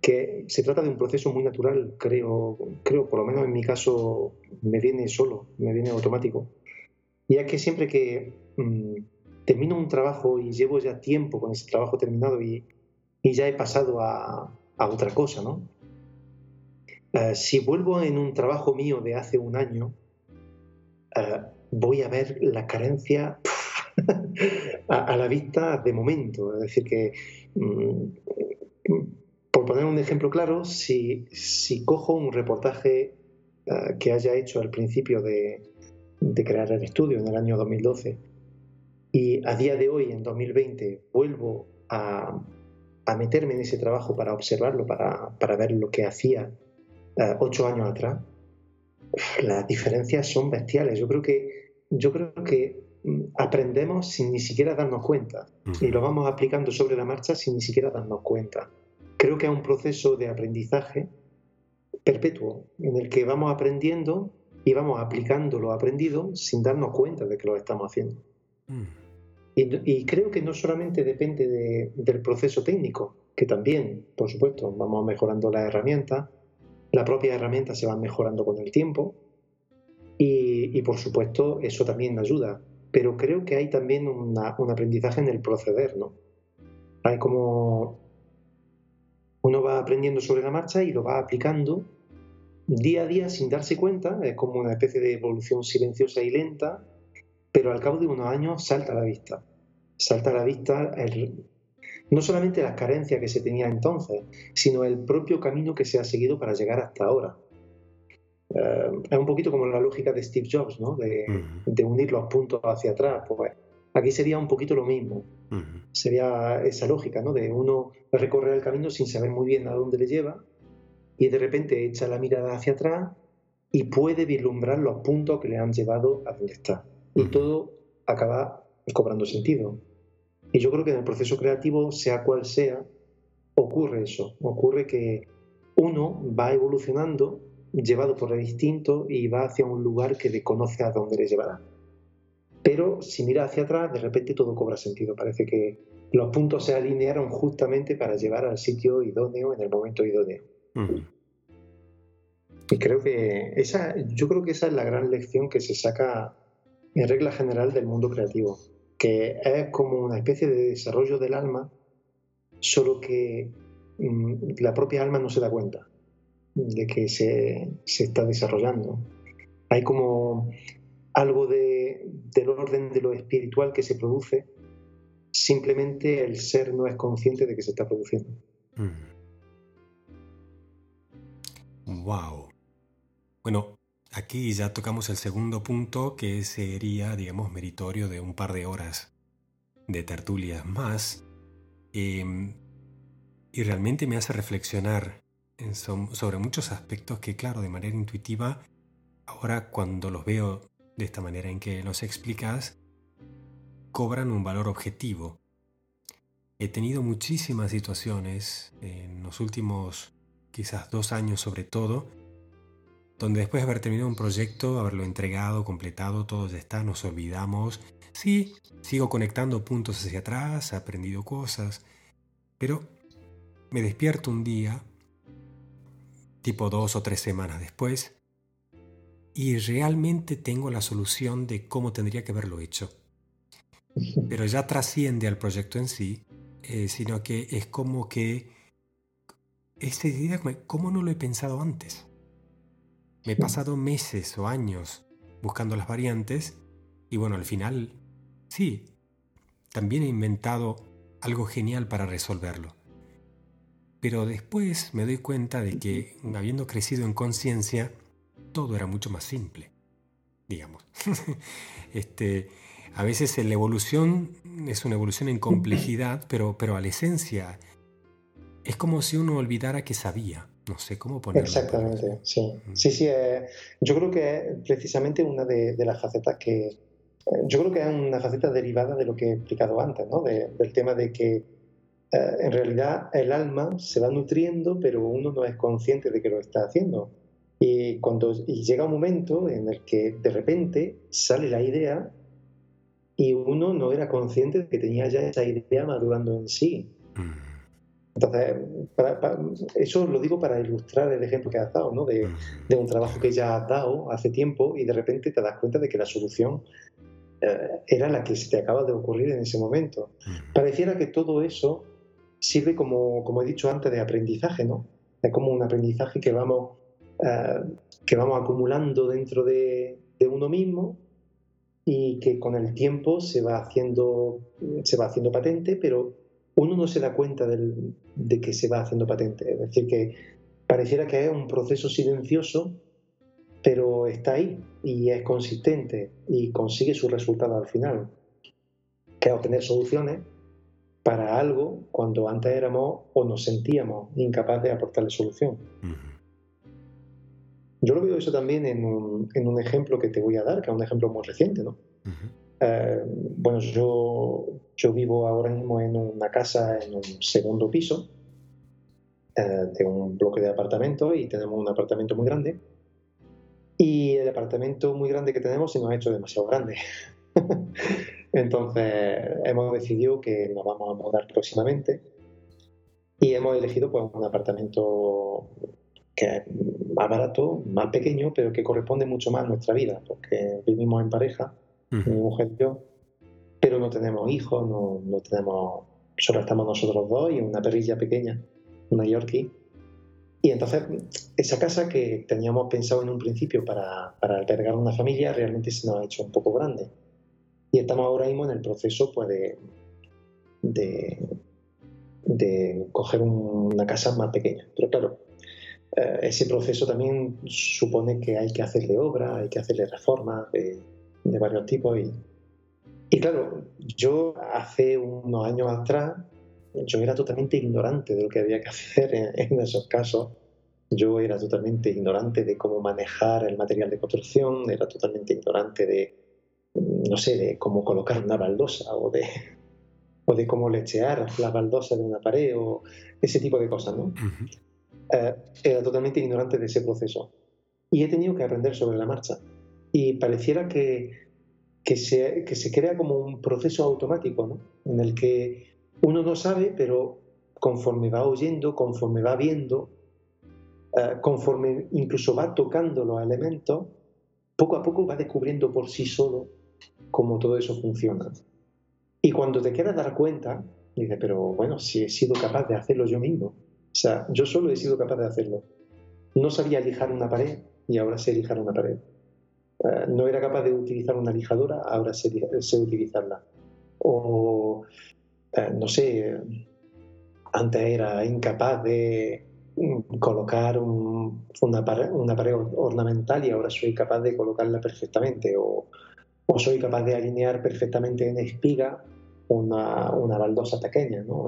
[SPEAKER 2] que se trata de un proceso muy natural, creo, creo, por lo menos en mi caso me viene solo, me viene automático. Y es que siempre que mm, termino un trabajo y llevo ya tiempo con ese trabajo terminado y, ya he pasado a, otra cosa, ¿no? Eh, si vuelvo en un trabajo mío de hace un año, eh, voy a ver la carencia a, la vista de momento. Es decir, que mm, por poner un ejemplo claro, si, cojo un reportaje eh, que haya hecho al principio de, crear el estudio en el año 2012 y a día de hoy, en 2020, vuelvo a, meterme en ese trabajo para observarlo, para, ver lo que hacía eh, ocho años atrás, las diferencias son bestiales. Yo creo que, yo creo que mm, aprendemos sin ni siquiera darnos cuenta y lo vamos aplicando sobre la marcha sin ni siquiera darnos cuenta creo que es un proceso de aprendizaje perpetuo, en el que vamos aprendiendo y vamos aplicando lo aprendido sin darnos cuenta de que lo estamos haciendo. Mm. Y, creo que no solamente depende del proceso técnico, que también, por supuesto, vamos mejorando las herramientas, la propia herramienta se va mejorando con el tiempo y, por supuesto eso también ayuda, pero creo que hay también un aprendizaje en el proceder, ¿no? Hay como uno va aprendiendo sobre la marcha y lo va aplicando día a día sin darse cuenta, es como una especie de evolución silenciosa y lenta, pero al cabo de unos años salta a la vista. Salta a la vista no solamente las carencias que se tenía entonces, sino el propio camino que se ha seguido para llegar hasta ahora. Eh, es un poquito como la lógica de Steve Jobs, ¿no? de, de unir los puntos hacia atrás. Pues aquí sería un poquito lo mismo. Sería esa lógica, ¿no? De uno recorrer el camino sin saber muy bien a dónde le lleva y de repente echa la mirada hacia atrás y puede vislumbrar los puntos que le han llevado a donde está. Y todo acaba cobrando sentido. Y yo creo que en el proceso creativo, sea cual sea, ocurre eso. Ocurre que uno va evolucionando, llevado por el instinto, y va hacia un lugar que desconoce a dónde le llevará. Pero si mira hacia atrás, de repente todo cobra sentido. Parece que los puntos se alinearon justamente para llevar al sitio idóneo en el momento idóneo. Y creo que esa, yo creo que esa es la gran lección que se saca en regla general del mundo creativo, que es como una especie de desarrollo del alma, solo que mm, la propia alma no se da cuenta de que se, se está desarrollando. Hay como algo de, del orden de lo espiritual que se produce, simplemente el ser no es consciente de que se está produciendo.
[SPEAKER 1] Wow. Bueno, aquí ya tocamos el segundo punto que sería, digamos, meritorio de un par de horas de tertulias más. Em, y realmente me hace reflexionar sobre muchos aspectos que, claro, de manera intuitiva, ahora cuando los veo de esta manera en que los explicas, cobran un valor objetivo. He tenido muchísimas situaciones en los últimos quizás dos años sobre todo, donde después de haber terminado un proyecto, haberlo entregado, completado, todo ya está, nos olvidamos. Sí, sigo conectando puntos hacia atrás, he aprendido cosas, pero me despierto un día, tipo dos o tres semanas después, y realmente tengo la solución de cómo tendría que haberlo hecho. Pero ya trasciende al proyecto en sí, eh, sino que es como que esta idea, ¿cómo no lo he pensado antes? Me he pasado meses o años buscando las variantes y bueno, al final, sí, también he inventado algo genial para resolverlo. Pero después me doy cuenta de que, habiendo crecido en conciencia, todo era mucho más simple, digamos. este, a veces la evolución es una evolución en complejidad, pero, pero a la esencia es como si uno olvidara que sabía. No sé cómo ponerlo.
[SPEAKER 2] Exactamente, sí. Sí, sí. Eh, yo creo que es precisamente una de, las facetas que. Eh, yo creo que es una faceta derivada de lo que he explicado antes, ¿no? del tema de que eh, en realidad el alma se va nutriendo, pero uno no es consciente de que lo está haciendo. Y, cuando, y llega un momento en el que de repente sale la idea y uno no era consciente de que tenía ya esa idea madurando en sí. Mm. Entonces, eso lo digo para ilustrar el ejemplo que has dado, ¿no? De, de, un trabajo que ya has dado hace tiempo y de repente te das cuenta de que la solución eh, era la que se te acaba de ocurrir en ese momento. Pareciera que todo eso sirve como, como he dicho antes, de aprendizaje, ¿no? Es como un aprendizaje que vamos eh, que vamos acumulando dentro de, uno mismo y que con el tiempo se va haciendo, se va haciendo patente, pero uno no se da cuenta de que se va haciendo patente. Es decir, que pareciera que es un proceso silencioso, pero está ahí y es consistente y consigue su resultado al final, que es obtener soluciones para algo cuando antes éramos o nos sentíamos incapaces de aportarle solución. Yo lo veo eso también en un, en un, ejemplo que te voy a dar, que es un ejemplo muy reciente, ¿no? Eh, bueno, yo, vivo ahora mismo en una casa en un segundo piso eh, de un bloque de apartamentos y tenemos un apartamento muy grande. Y el apartamento muy grande que tenemos se nos ha hecho demasiado grande. Entonces hemos decidido que nos vamos a mudar próximamente y hemos elegido pues, un apartamento que es más barato, más pequeño, pero que corresponde mucho más a nuestra vida, porque vivimos en pareja, mi mujer y yo, pero no tenemos hijos, no, no tenemos, solo estamos nosotros dos y una perrilla pequeña, una Yorkie. Y entonces, esa casa que teníamos pensado en un principio para, para, albergar una familia realmente se nos ha hecho un poco grande. Y estamos ahora mismo en el proceso pues, de, de, de coger una casa más pequeña. Pero claro, eh, ese proceso también supone que hay que hacerle obra, hay que hacerle reformas de, de varios tipos. Y, y claro, yo hace unos años atrás yo era totalmente ignorante de lo que había que hacer en, esos casos. Yo era totalmente ignorante de cómo manejar el material de construcción, era totalmente ignorante de, no sé, de cómo colocar una baldosa o de, o de cómo lechear la baldosa de una pared o ese tipo de cosas, ¿no? Eh, era totalmente ignorante de ese proceso. Y he tenido que aprender sobre la marcha. Y pareciera que, que, se, que se crea como un proceso automático, ¿no? En el que uno no sabe, pero conforme va oyendo, conforme va viendo, eh, conforme incluso va tocando los elementos, poco a poco va descubriendo por sí solo cómo todo eso funciona. Y cuando te quieras dar cuenta, dices, pero bueno, si he sido capaz de hacerlo yo mismo. O sea, yo solo he sido capaz de hacerlo. No sabía lijar una pared y ahora sé lijar una pared. Eh, no era capaz de utilizar una lijadora, ahora sé, sé utilizarla. O eh, no sé, antes era incapaz de mm, colocar una, pared, ornamental y ahora soy capaz de colocarla perfectamente o, soy capaz de alinear perfectamente en espiga una, baldosa pequeña. ¿no?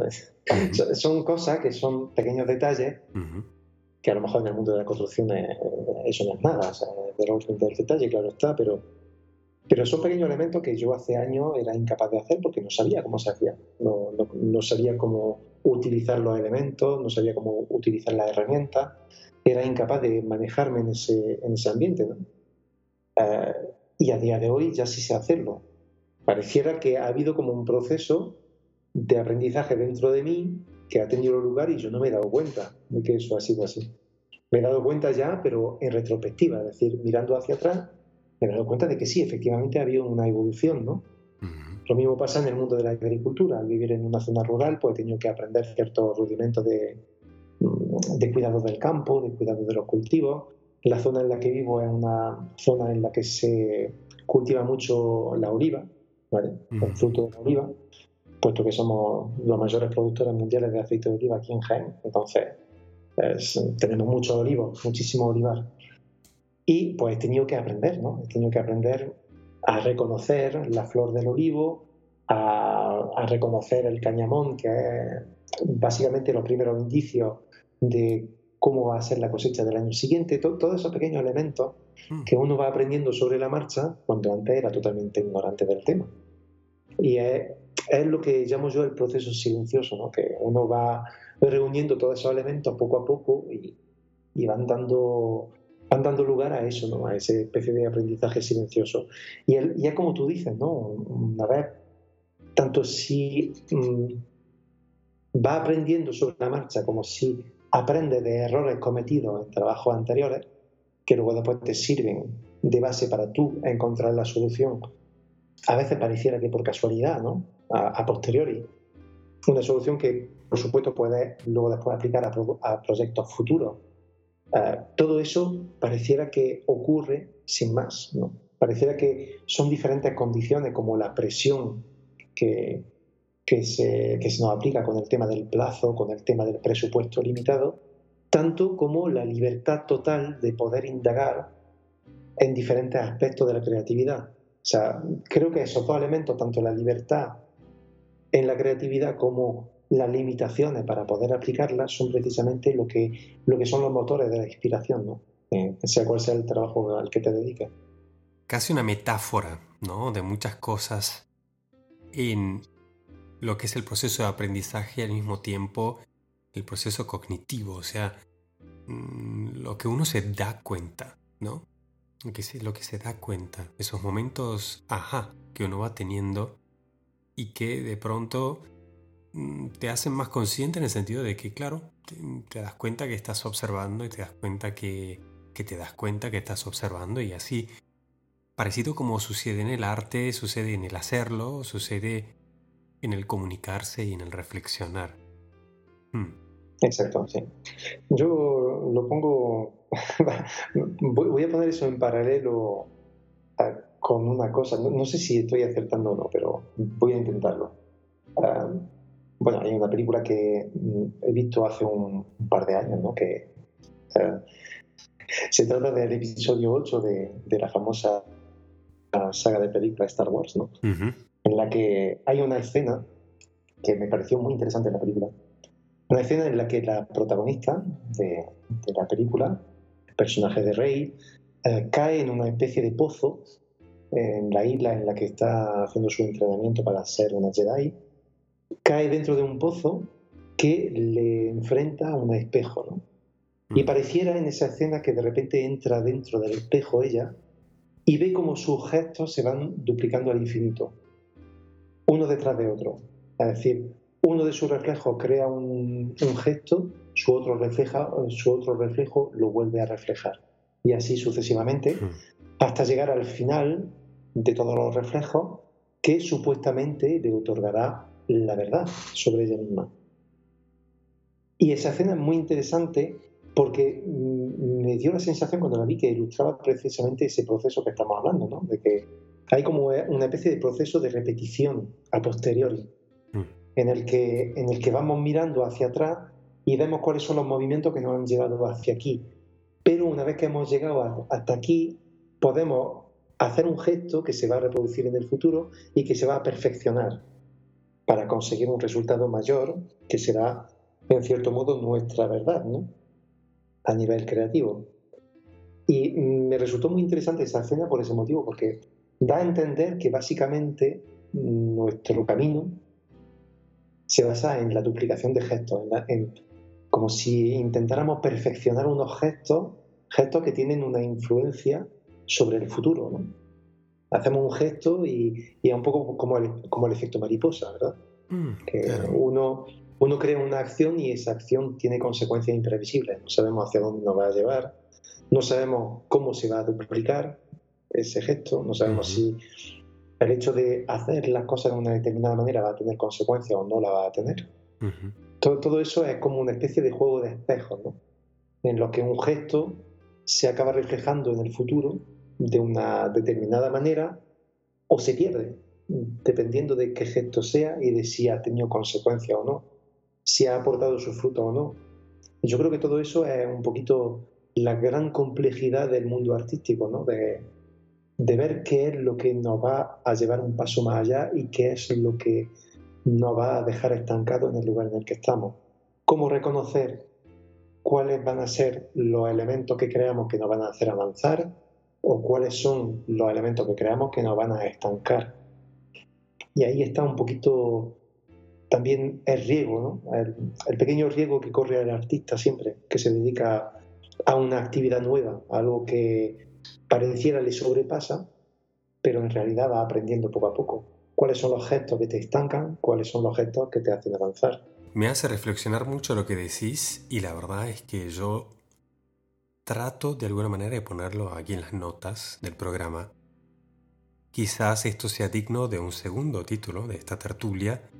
[SPEAKER 2] Son cosas que son pequeños detalles que a lo mejor en el mundo de la construcción eso no es nada, o sea, del detalle, claro está, pero pero son pequeños elementos que yo hace años era incapaz de hacer porque no sabía cómo se hacía. No, no, sabía cómo utilizar los elementos, no sabía cómo utilizar las herramientas. Era incapaz de manejarme en ese, en ese ambiente. ¿no? Eh, y a día de hoy ya sí sé hacerlo. Pareciera que ha habido como un proceso de aprendizaje dentro de mí que ha tenido lugar y yo no me he dado cuenta de que eso ha sido así. Me he dado cuenta ya, pero en retrospectiva, es decir, mirando hacia atrás me he dado cuenta de que sí, efectivamente ha habido una evolución, ¿no? Lo mismo pasa en el mundo de la agricultura. Al vivir en una zona rural, pues he tenido que aprender ciertos rudimentos de, mm, de cuidado del campo, de cuidado de los cultivos. La zona en la que vivo es una zona en la que se cultiva mucho la oliva, ¿vale? el fruto de la oliva, puesto que somos los mayores productores mundiales de aceite de oliva aquí en Jaén. Entonces, tenemos muchos olivos, muchísimo olivar. Y pues he tenido que aprender, ¿no? He tenido que aprender a reconocer la flor del olivo, a, reconocer el cañamón, que es básicamente los primeros indicios de cómo va a ser la cosecha del año siguiente, todos esos pequeños elementos mm. que uno va aprendiendo sobre la marcha cuando antes era totalmente ignorante del tema. Y es, es lo que llamo yo el proceso silencioso, ¿no? que uno va reuniendo todos esos elementos poco a poco y, y van dando van dando lugar a eso, ¿no? a ese especie de aprendizaje silencioso. Y ya como tú dices, ¿no? una vez, tanto si mm, va aprendiendo sobre la marcha como si aprende de errores cometidos en trabajos anteriores, que luego después te sirven de base para tú encontrar la solución, a veces pareciera que por casualidad, ¿no? a, posteriori. Una solución que, por supuesto, puedes luego después aplicar a, a proyectos futuros eh, todo eso pareciera que ocurre sin más, ¿no? Pareciera que son diferentes condiciones como la presión que, que, se, que se nos aplica con el tema del plazo, con el tema del presupuesto limitado, tanto como la libertad total de poder indagar en diferentes aspectos de la creatividad. O sea, creo que esos dos elementos, tanto la libertad en la creatividad como las limitaciones para poder aplicarlas son precisamente lo que, lo que son los motores de la inspiración, ¿no? Eh, sea cual sea el trabajo al que te dediques.
[SPEAKER 1] Casi una metáfora, ¿no? De muchas cosas en lo que es el proceso de aprendizaje y al mismo tiempo el proceso cognitivo, o sea, mm, lo que uno se da cuenta, ¿no? Que se, lo que se da cuenta, esos momentos, ajá, que uno va teniendo y que de pronto te hacen más consciente en el sentido de que, claro, te, das cuenta que estás observando y te das cuenta que, que te das cuenta que estás observando y así, parecido como sucede en el arte, sucede en el hacerlo, sucede en el comunicarse y en el reflexionar.
[SPEAKER 2] Hmm. Exacto, sí. Yo lo pongo, voy a poner eso en paralelo con una cosa, no, sé si estoy acertando o no, pero voy a intentarlo. Bueno, hay una película que mm, he visto hace un, par de años, ¿no? Que se trata del episodio 8 de, la famosa saga de película Star Wars, ¿no? En la que hay una escena que me pareció muy interesante en la película, una escena en la que la protagonista de, la película, el personaje de Rey, eh, cae en una especie de pozo en la isla en la que está haciendo su entrenamiento para ser una Jedi, cae dentro de un pozo que le enfrenta a un espejo, ¿no? Y mm. pareciera en esa escena que de repente entra dentro del espejo ella y ve como sus gestos se van duplicando al infinito, uno detrás de otro. Es decir, uno de sus reflejos crea un, gesto, su otro, refleja, su otro reflejo lo vuelve a reflejar. Y así sucesivamente, hmm. hasta llegar al final de todos los reflejos que supuestamente le otorgará la verdad sobre ella misma. Y esa escena es muy interesante porque mm, me dio la sensación cuando la vi que ilustraba precisamente ese proceso que estamos hablando, ¿no? de que hay como una especie de proceso de repetición a posteriori en el que, en el que vamos mirando hacia atrás y vemos cuáles son los movimientos que nos han llevado hacia aquí. Pero una vez que hemos llegado hasta aquí, podemos hacer un gesto que se va a reproducir en el futuro y que se va a perfeccionar para conseguir un resultado mayor que será, en cierto modo, nuestra verdad, ¿no? A nivel creativo. Y me resultó muy interesante esa escena por ese motivo, porque da a entender que básicamente nuestro camino se basa en la duplicación de gestos, en, como si intentáramos perfeccionar unos gestos, gestos que tienen una influencia sobre el futuro. ¿no? Hacemos un gesto y, es un poco como el, como el efecto mariposa, ¿verdad? Mm, que uno, uno crea una acción y esa acción tiene consecuencias imprevisibles. No sabemos hacia dónde nos va a llevar, no sabemos cómo se va a duplicar ese gesto, no sabemos si el hecho de hacer las cosas de una determinada manera va a tener consecuencias o no la va a tener. todo, todo, eso es como una especie de juego de espejos, ¿no? en lo que un gesto se acaba reflejando en el futuro de una determinada manera o se pierde, dependiendo de qué gesto sea y de si ha tenido consecuencias o no, si ha aportado su fruto o no. Yo creo que todo eso es un poquito la gran complejidad del mundo artístico, ¿no? De, de ver qué es lo que nos va a llevar un paso más allá y qué es lo que nos va a dejar estancados en el lugar en el que estamos. Cómo reconocer cuáles van a ser los elementos que creamos que nos van a hacer avanzar o cuáles son los elementos que creamos que nos van a estancar. Y ahí está un poquito también el riego, el pequeño riego que corre el artista siempre, que se dedica a una actividad nueva, algo que pareciera le sobrepasa, pero en realidad va aprendiendo poco a poco. ¿Cuáles son los gestos que te estancan? ¿Cuáles son los gestos que te hacen avanzar?
[SPEAKER 1] Me hace reflexionar mucho lo que decís y la verdad es que yo trato de alguna manera de ponerlo aquí en las notas del programa. Quizás esto sea digno de un segundo título de esta tertulia,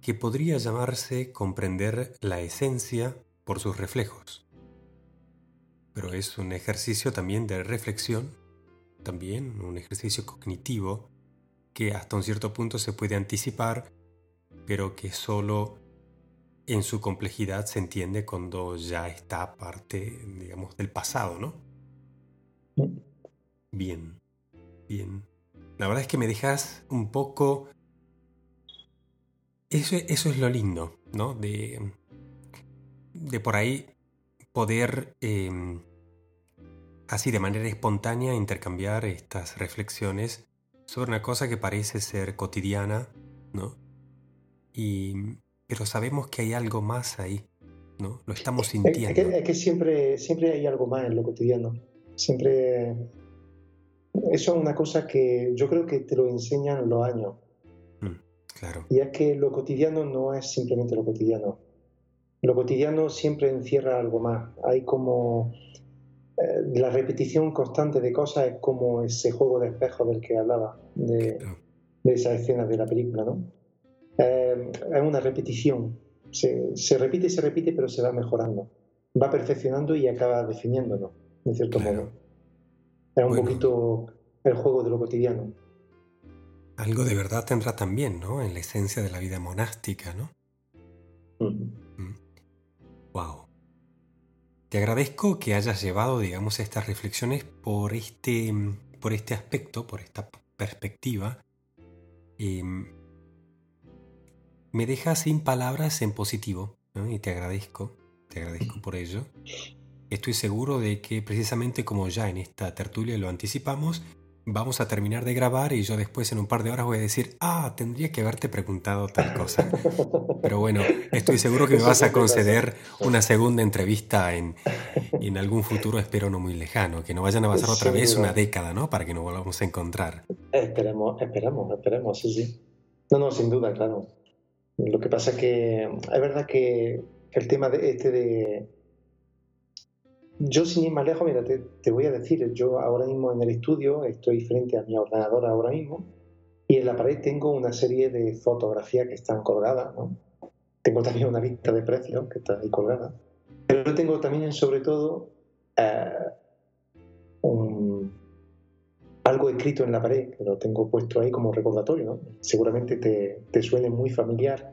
[SPEAKER 1] que podría llamarse Comprender la esencia por sus reflejos pero es un ejercicio también de reflexión, también un ejercicio cognitivo que hasta un cierto punto se puede anticipar, pero que solo en su complejidad se entiende cuando ya está parte, digamos, del pasado, ¿no? Bien, bien. La verdad es que me dejas un poco... Eso, eso es lo lindo, ¿no? De, de por ahí poder em, así de manera espontánea intercambiar estas reflexiones sobre una cosa que parece ser cotidiana, ¿no? Y, pero sabemos que hay algo más ahí, ¿no? Lo estamos sintiendo.
[SPEAKER 2] Es que, siempre, siempre hay algo más en lo cotidiano. Siempre... Eso es una cosa que yo creo que te lo enseñan los años. Mm.
[SPEAKER 1] Claro.
[SPEAKER 2] Y es que lo cotidiano no es simplemente lo cotidiano. Lo cotidiano siempre encierra algo más. Hay como eh, la repetición constante de cosas es como ese juego de espejo del que hablaba, de, de esa escena de la película, ¿no? Eh, es una repetición. Se, se, repite se repite, pero se va mejorando. Va perfeccionando y acaba definiéndonos, de cierto modo. Es un poquito el juego de lo cotidiano.
[SPEAKER 1] Algo de verdad tendrá también, ¿no? En la esencia de la vida monástica, ¿no? Wow. Mm. Te agradezco que hayas llevado, digamos, estas reflexiones por este, por este aspecto, por esta perspectiva. Em, me deja sin palabras en positivo, y te agradezco, te agradezco por ello. Estoy seguro de que precisamente como ya en esta tertulia lo anticipamos, vamos a terminar de grabar y yo después en un par de horas voy a decir, ah, tendría que haberte preguntado tal cosa. Pero bueno, estoy seguro que me vas a conceder una segunda entrevista en, en algún futuro, espero no muy lejano, que no vayan a pasar otra vez una década, ¿no? Para que nos volvamos a encontrar.
[SPEAKER 2] Esperemos, esperemos, esperemos, sí, sí. No, no, sin duda, claro. Lo que pasa es que es verdad que el tema de este de yo sin ir más lejos, mira, te, voy a decir, yo ahora mismo en el estudio estoy frente a mi ordenador ahora mismo y en la pared tengo una serie de fotografías que están colgadas, ¿no? Tengo también una lista de precios que está ahí colgada. Pero tengo también, sobre todo, eh, algo escrito en la pared, que lo tengo puesto ahí como recordatorio, ¿no? Seguramente te, te suene muy familiar,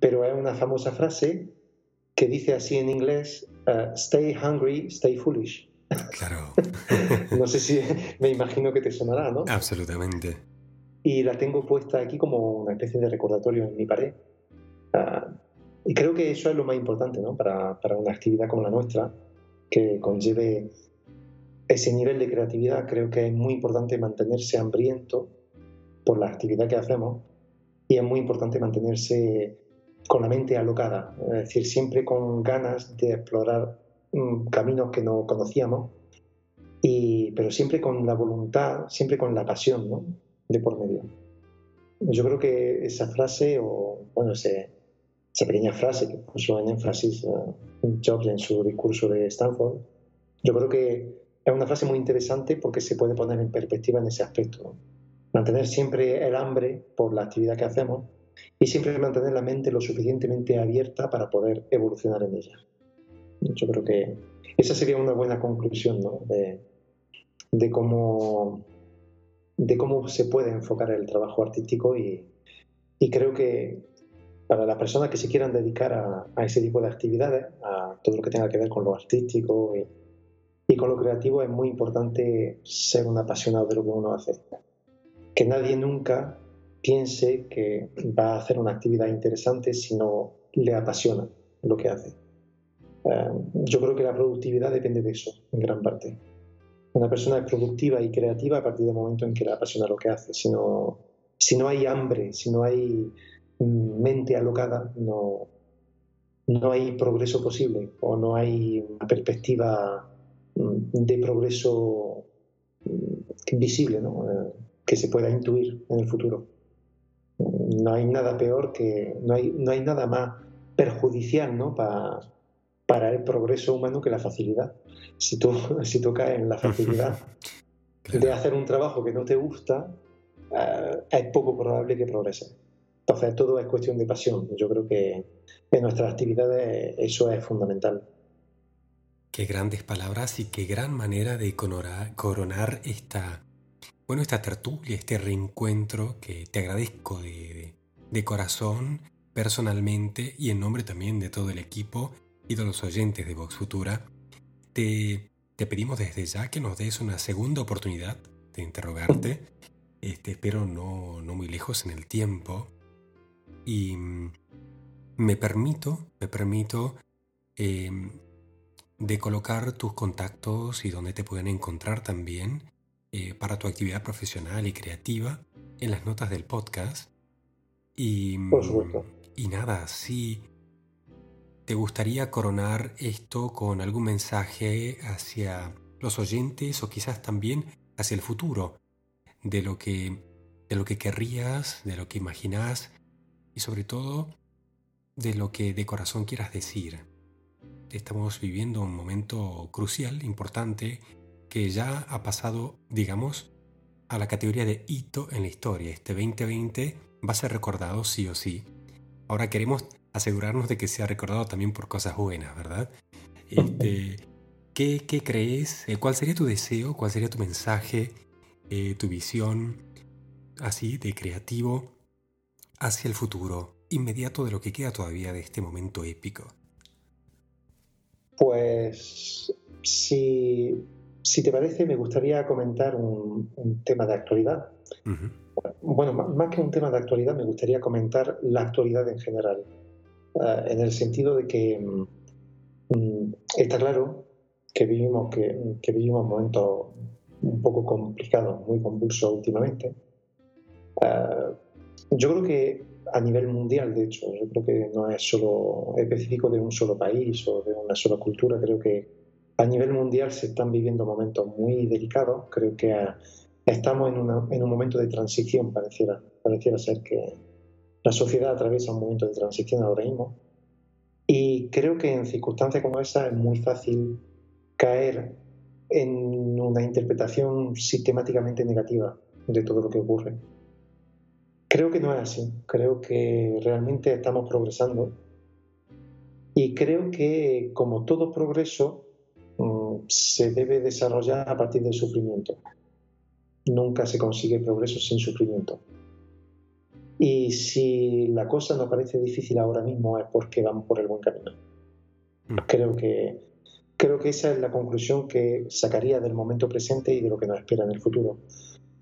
[SPEAKER 2] pero es una famosa frase que dice así en inglés, Uh, stay hungry, stay foolish.
[SPEAKER 1] Claro.
[SPEAKER 2] no sé si me imagino que te sonará, ¿no?
[SPEAKER 1] Absolutamente.
[SPEAKER 2] Y la tengo puesta aquí como una especie de recordatorio en mi pared. Uh, y creo que eso es lo más importante, ¿no? Para, para una actividad como la nuestra, que conlleve ese nivel de creatividad, creo que es muy importante mantenerse hambriento por la actividad que hacemos y es muy importante mantenerse con la mente alocada, es decir, siempre con ganas de explorar mm, caminos que no conocíamos, y, pero siempre con la voluntad, siempre con la pasión ¿no? de por medio. Yo creo que esa frase, o bueno, ese, esa pequeña frase que puso en énfasis uh, Jobs en su discurso de Stanford, yo creo que es una frase muy interesante porque se puede poner en perspectiva en ese aspecto. Mantener siempre el hambre por la actividad que hacemos y siempre mantener la mente lo suficientemente abierta para poder evolucionar en ella. Yo creo que esa sería una buena conclusión de, cómo, de cómo se puede enfocar el trabajo artístico y, y creo que para las personas que se quieran dedicar a, a, ese tipo de actividades, a todo lo que tenga que ver con lo artístico y, y con lo creativo, es muy importante ser un apasionado de lo que uno hace. Que nadie nunca piense que va a hacer una actividad interesante si no le apasiona lo que hace. Eh, yo creo que la productividad depende de eso, en gran parte. Una persona es productiva y creativa a partir del momento en que le apasiona lo que hace. Si no, si no hay hambre, si no hay mente alocada, no, no hay progreso posible o no hay una perspectiva mm, de progreso mm, visible ¿no? Eh, que se pueda intuir en el futuro no hay nada peor que, no hay, no hay nada más perjudicial ¿no? para, para el progreso humano que la facilidad. Si tú, si tú caes en la facilidad de hacer un trabajo que no te gusta, eh, es poco probable que progrese. Entonces, todo es cuestión de pasión. Yo creo que en nuestras actividades eso es fundamental.
[SPEAKER 1] Qué grandes palabras y qué gran manera de coronar esta bueno, esta tertulia, este reencuentro que te agradezco de, corazón, personalmente y en nombre también de todo el equipo y de los oyentes de Vox Futura, te, pedimos desde ya que nos des una segunda oportunidad de interrogarte. Este, espero no, no muy lejos en el tiempo. Y mm, me permito, me permito em, de colocar tus contactos y donde te pueden encontrar también eh, para tu actividad profesional y creativa en las notas del podcast. Y, y nada, si te gustaría coronar esto con algún mensaje hacia los oyentes o quizás también hacia el futuro de lo que de lo que querrías, de lo que imaginas y sobre todo de lo que de corazón quieras decir. Estamos viviendo un momento crucial, importante, que ya ha pasado, digamos, a la categoría de hito en la historia. Este 2020 va a ser recordado sí o sí. Ahora queremos asegurarnos de que sea recordado también por cosas buenas, ¿verdad? Este, ¿qué, ¿qué, crees? Eh, ¿Cuál sería tu deseo? ¿Cuál sería tu mensaje? Eh, ¿Tu visión? Así, de creativo hacia el futuro, inmediato de lo que queda todavía de este momento épico.
[SPEAKER 2] Pues si, si te parece, me gustaría comentar un, tema de actualidad. Bueno, más que un tema de actualidad, me gustaría comentar la actualidad en general, eh, en el sentido de que mm, mm, está claro que vivimos, que, que vivimos momentos un poco complicados, muy convulsos últimamente. Eh, yo creo que a nivel mundial, de hecho, yo creo que no es solo específico de un solo país o de una sola cultura, creo que a nivel mundial se están viviendo momentos muy delicados, creo que estamos en, un momento de transición, pareciera, pareciera ser que la sociedad atraviesa un momento de transición ahora mismo, y creo que en circunstancias como esa es muy fácil caer en una interpretación sistemáticamente negativa de todo lo que ocurre. Creo que no es así, creo que realmente estamos progresando y creo que como todo progreso mm, se debe desarrollar a partir del sufrimiento. Nunca se consigue progreso sin sufrimiento. Y si la cosa nos parece difícil ahora mismo es porque vamos por el buen camino. Mm. Creo que, creo que esa es la conclusión que sacaría del momento presente y de lo que nos espera en el futuro.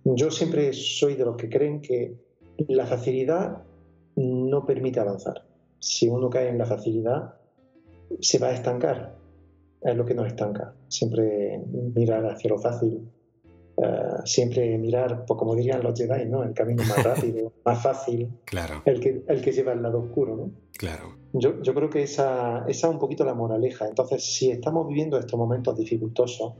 [SPEAKER 2] Yo siempre soy de los que creen que la facilidad no permite avanzar. Si uno cae en la facilidad, se va a estancar. Es lo que nos estanca. Siempre mirar hacia lo fácil. Eh, siempre mirar, pues como dirían los Jedi, ¿no? El camino más rápido, más fácil.
[SPEAKER 1] Claro.
[SPEAKER 2] El que, el que lleva al lado oscuro, ¿no?
[SPEAKER 1] Claro.
[SPEAKER 2] Yo, yo creo que esa, esa es un poquito la moraleja. Entonces, si estamos viviendo estos momentos dificultosos,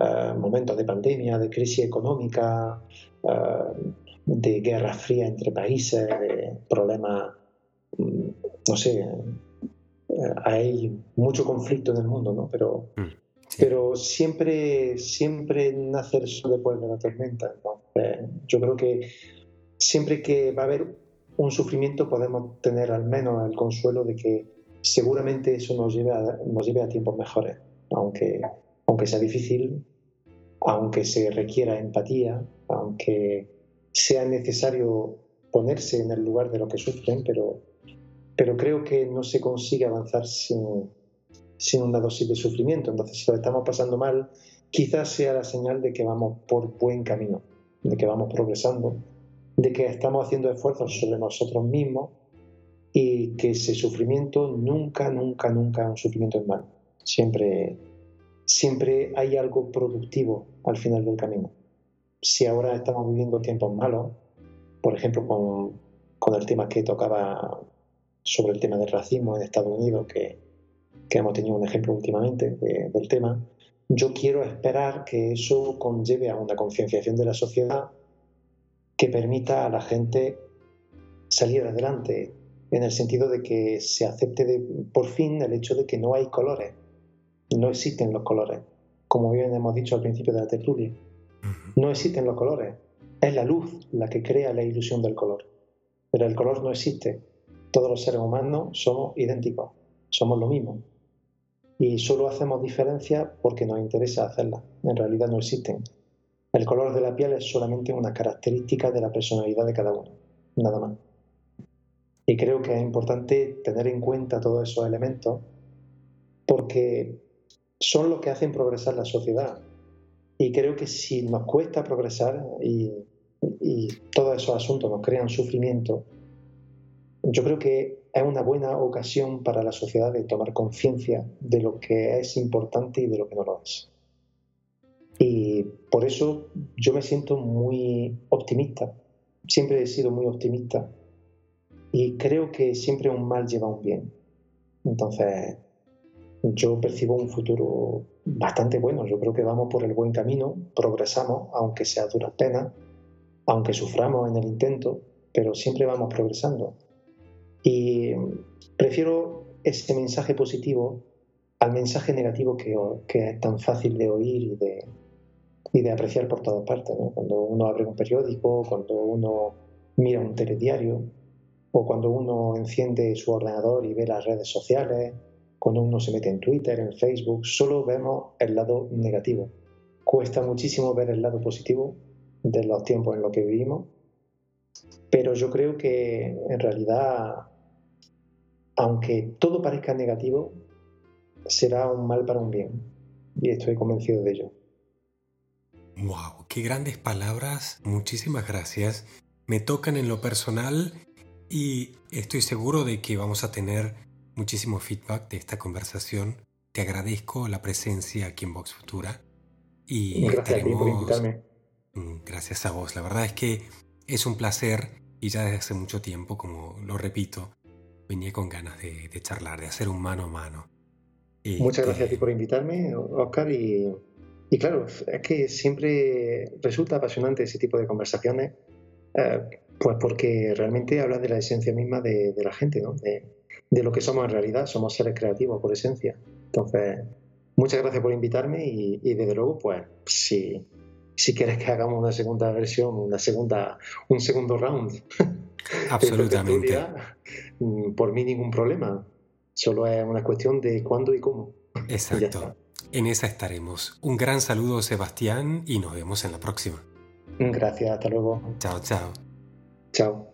[SPEAKER 2] eh, momentos de pandemia, de crisis económica, eh, de guerra fría entre países, de problemas, mm, no sé, eh, hay mucho conflicto en el mundo, ¿no? Pero, mm, pero siempre, siempre nace el sol después de la tormenta. yo creo que siempre que va a haber un sufrimiento podemos tener al menos el consuelo de que seguramente eso nos lleve a, nos lleve a tiempos mejores, aunque, aunque sea difícil, aunque se requiera empatía, aunque sea necesario ponerse en el lugar de lo que sufren, pero, pero creo que no se consigue avanzar sin, sin una dosis de sufrimiento. Entonces, si lo estamos pasando mal, quizás sea la señal de que vamos por buen camino, de que vamos progresando, de que estamos haciendo esfuerzos sobre nosotros mismos y que ese sufrimiento nunca, nunca, nunca un sufrimiento en malo. Siempre, siempre hay algo productivo al final del camino. Si ahora estamos viviendo tiempos malos, por ejemplo, con, el tema que tocaba sobre el tema del racismo en Estados Unidos, que, hemos tenido un ejemplo últimamente del tema, yo quiero esperar que eso conlleve a una concienciación de la sociedad que permita a la gente salir adelante, en el sentido de que se acepte por fin el hecho de que no hay colores, no existen los colores, como bien hemos dicho al principio de la tertulia. No existen los colores. Es la luz la que crea la ilusión del color. Pero el color no existe. Todos los seres humanos somos idénticos, somos lo mismo. Y solo hacemos diferencia porque nos interesa hacerla. En realidad no existen. El color de la piel es solamente una característica de la personalidad de cada uno, nada más. Y creo que es importante tener en cuenta todos esos elementos porque son los que hacen progresar la sociedad. Y creo que si nos cuesta progresar y, todos esos asuntos nos crean sufrimiento, yo creo que es una buena ocasión para la sociedad de tomar conciencia de lo que es importante y de lo que no lo es. Y por eso yo me siento muy optimista. Siempre he sido muy optimista. Y creo que siempre un mal lleva un bien. Entonces, yo percibo un futuro bastante bueno. Yo creo que vamos por el buen camino, progresamos, aunque sea a duras penas, aunque suframos en el intento, pero siempre vamos progresando. Y prefiero ese mensaje positivo al mensaje negativo que, es tan fácil de oír y de, y de apreciar por todas partes. Cuando uno abre un periódico, cuando uno mira un telediario, o cuando uno enciende su ordenador y ve las redes sociales, cuando uno se mete en Twitter, en Facebook, solo vemos el lado negativo. Cuesta muchísimo ver el lado positivo de los tiempos en los que vivimos, pero yo creo que en realidad, aunque todo parezca negativo, será un mal para un bien, y estoy convencido de ello.
[SPEAKER 1] ¡Wow! ¡Qué grandes palabras! Muchísimas gracias. Me tocan en lo personal y estoy seguro de que vamos a tener muchísimo feedback de esta conversación. Te agradezco la presencia aquí en Vox Futura.
[SPEAKER 2] Y gracias a ti por invitarme.
[SPEAKER 1] Mm, gracias a vos. La verdad es que es un placer y ya desde hace mucho tiempo, como lo repito, venía con ganas de, charlar, de hacer un mano a mano.
[SPEAKER 2] Muchas gracias a ti por invitarme, Oscar. Y, y, claro, es que siempre resulta apasionante ese tipo de conversaciones, eh, pues porque realmente habla de la esencia misma de, la gente, ¿no? de, de lo que somos en realidad. Somos seres creativos por esencia. Entonces, muchas gracias por invitarme y, desde luego, pues si, si quieres que hagamos una segunda versión, una segunda, un segundo round.
[SPEAKER 1] Absolutamente.
[SPEAKER 2] Mm, por mí ningún problema. Solo es una cuestión de cuándo y cómo.
[SPEAKER 1] Exacto. En esa estaremos. Un gran saludo, Sebastián, y nos vemos en la próxima.
[SPEAKER 2] Gracias, hasta luego.
[SPEAKER 1] Chao, chao.
[SPEAKER 2] Chao.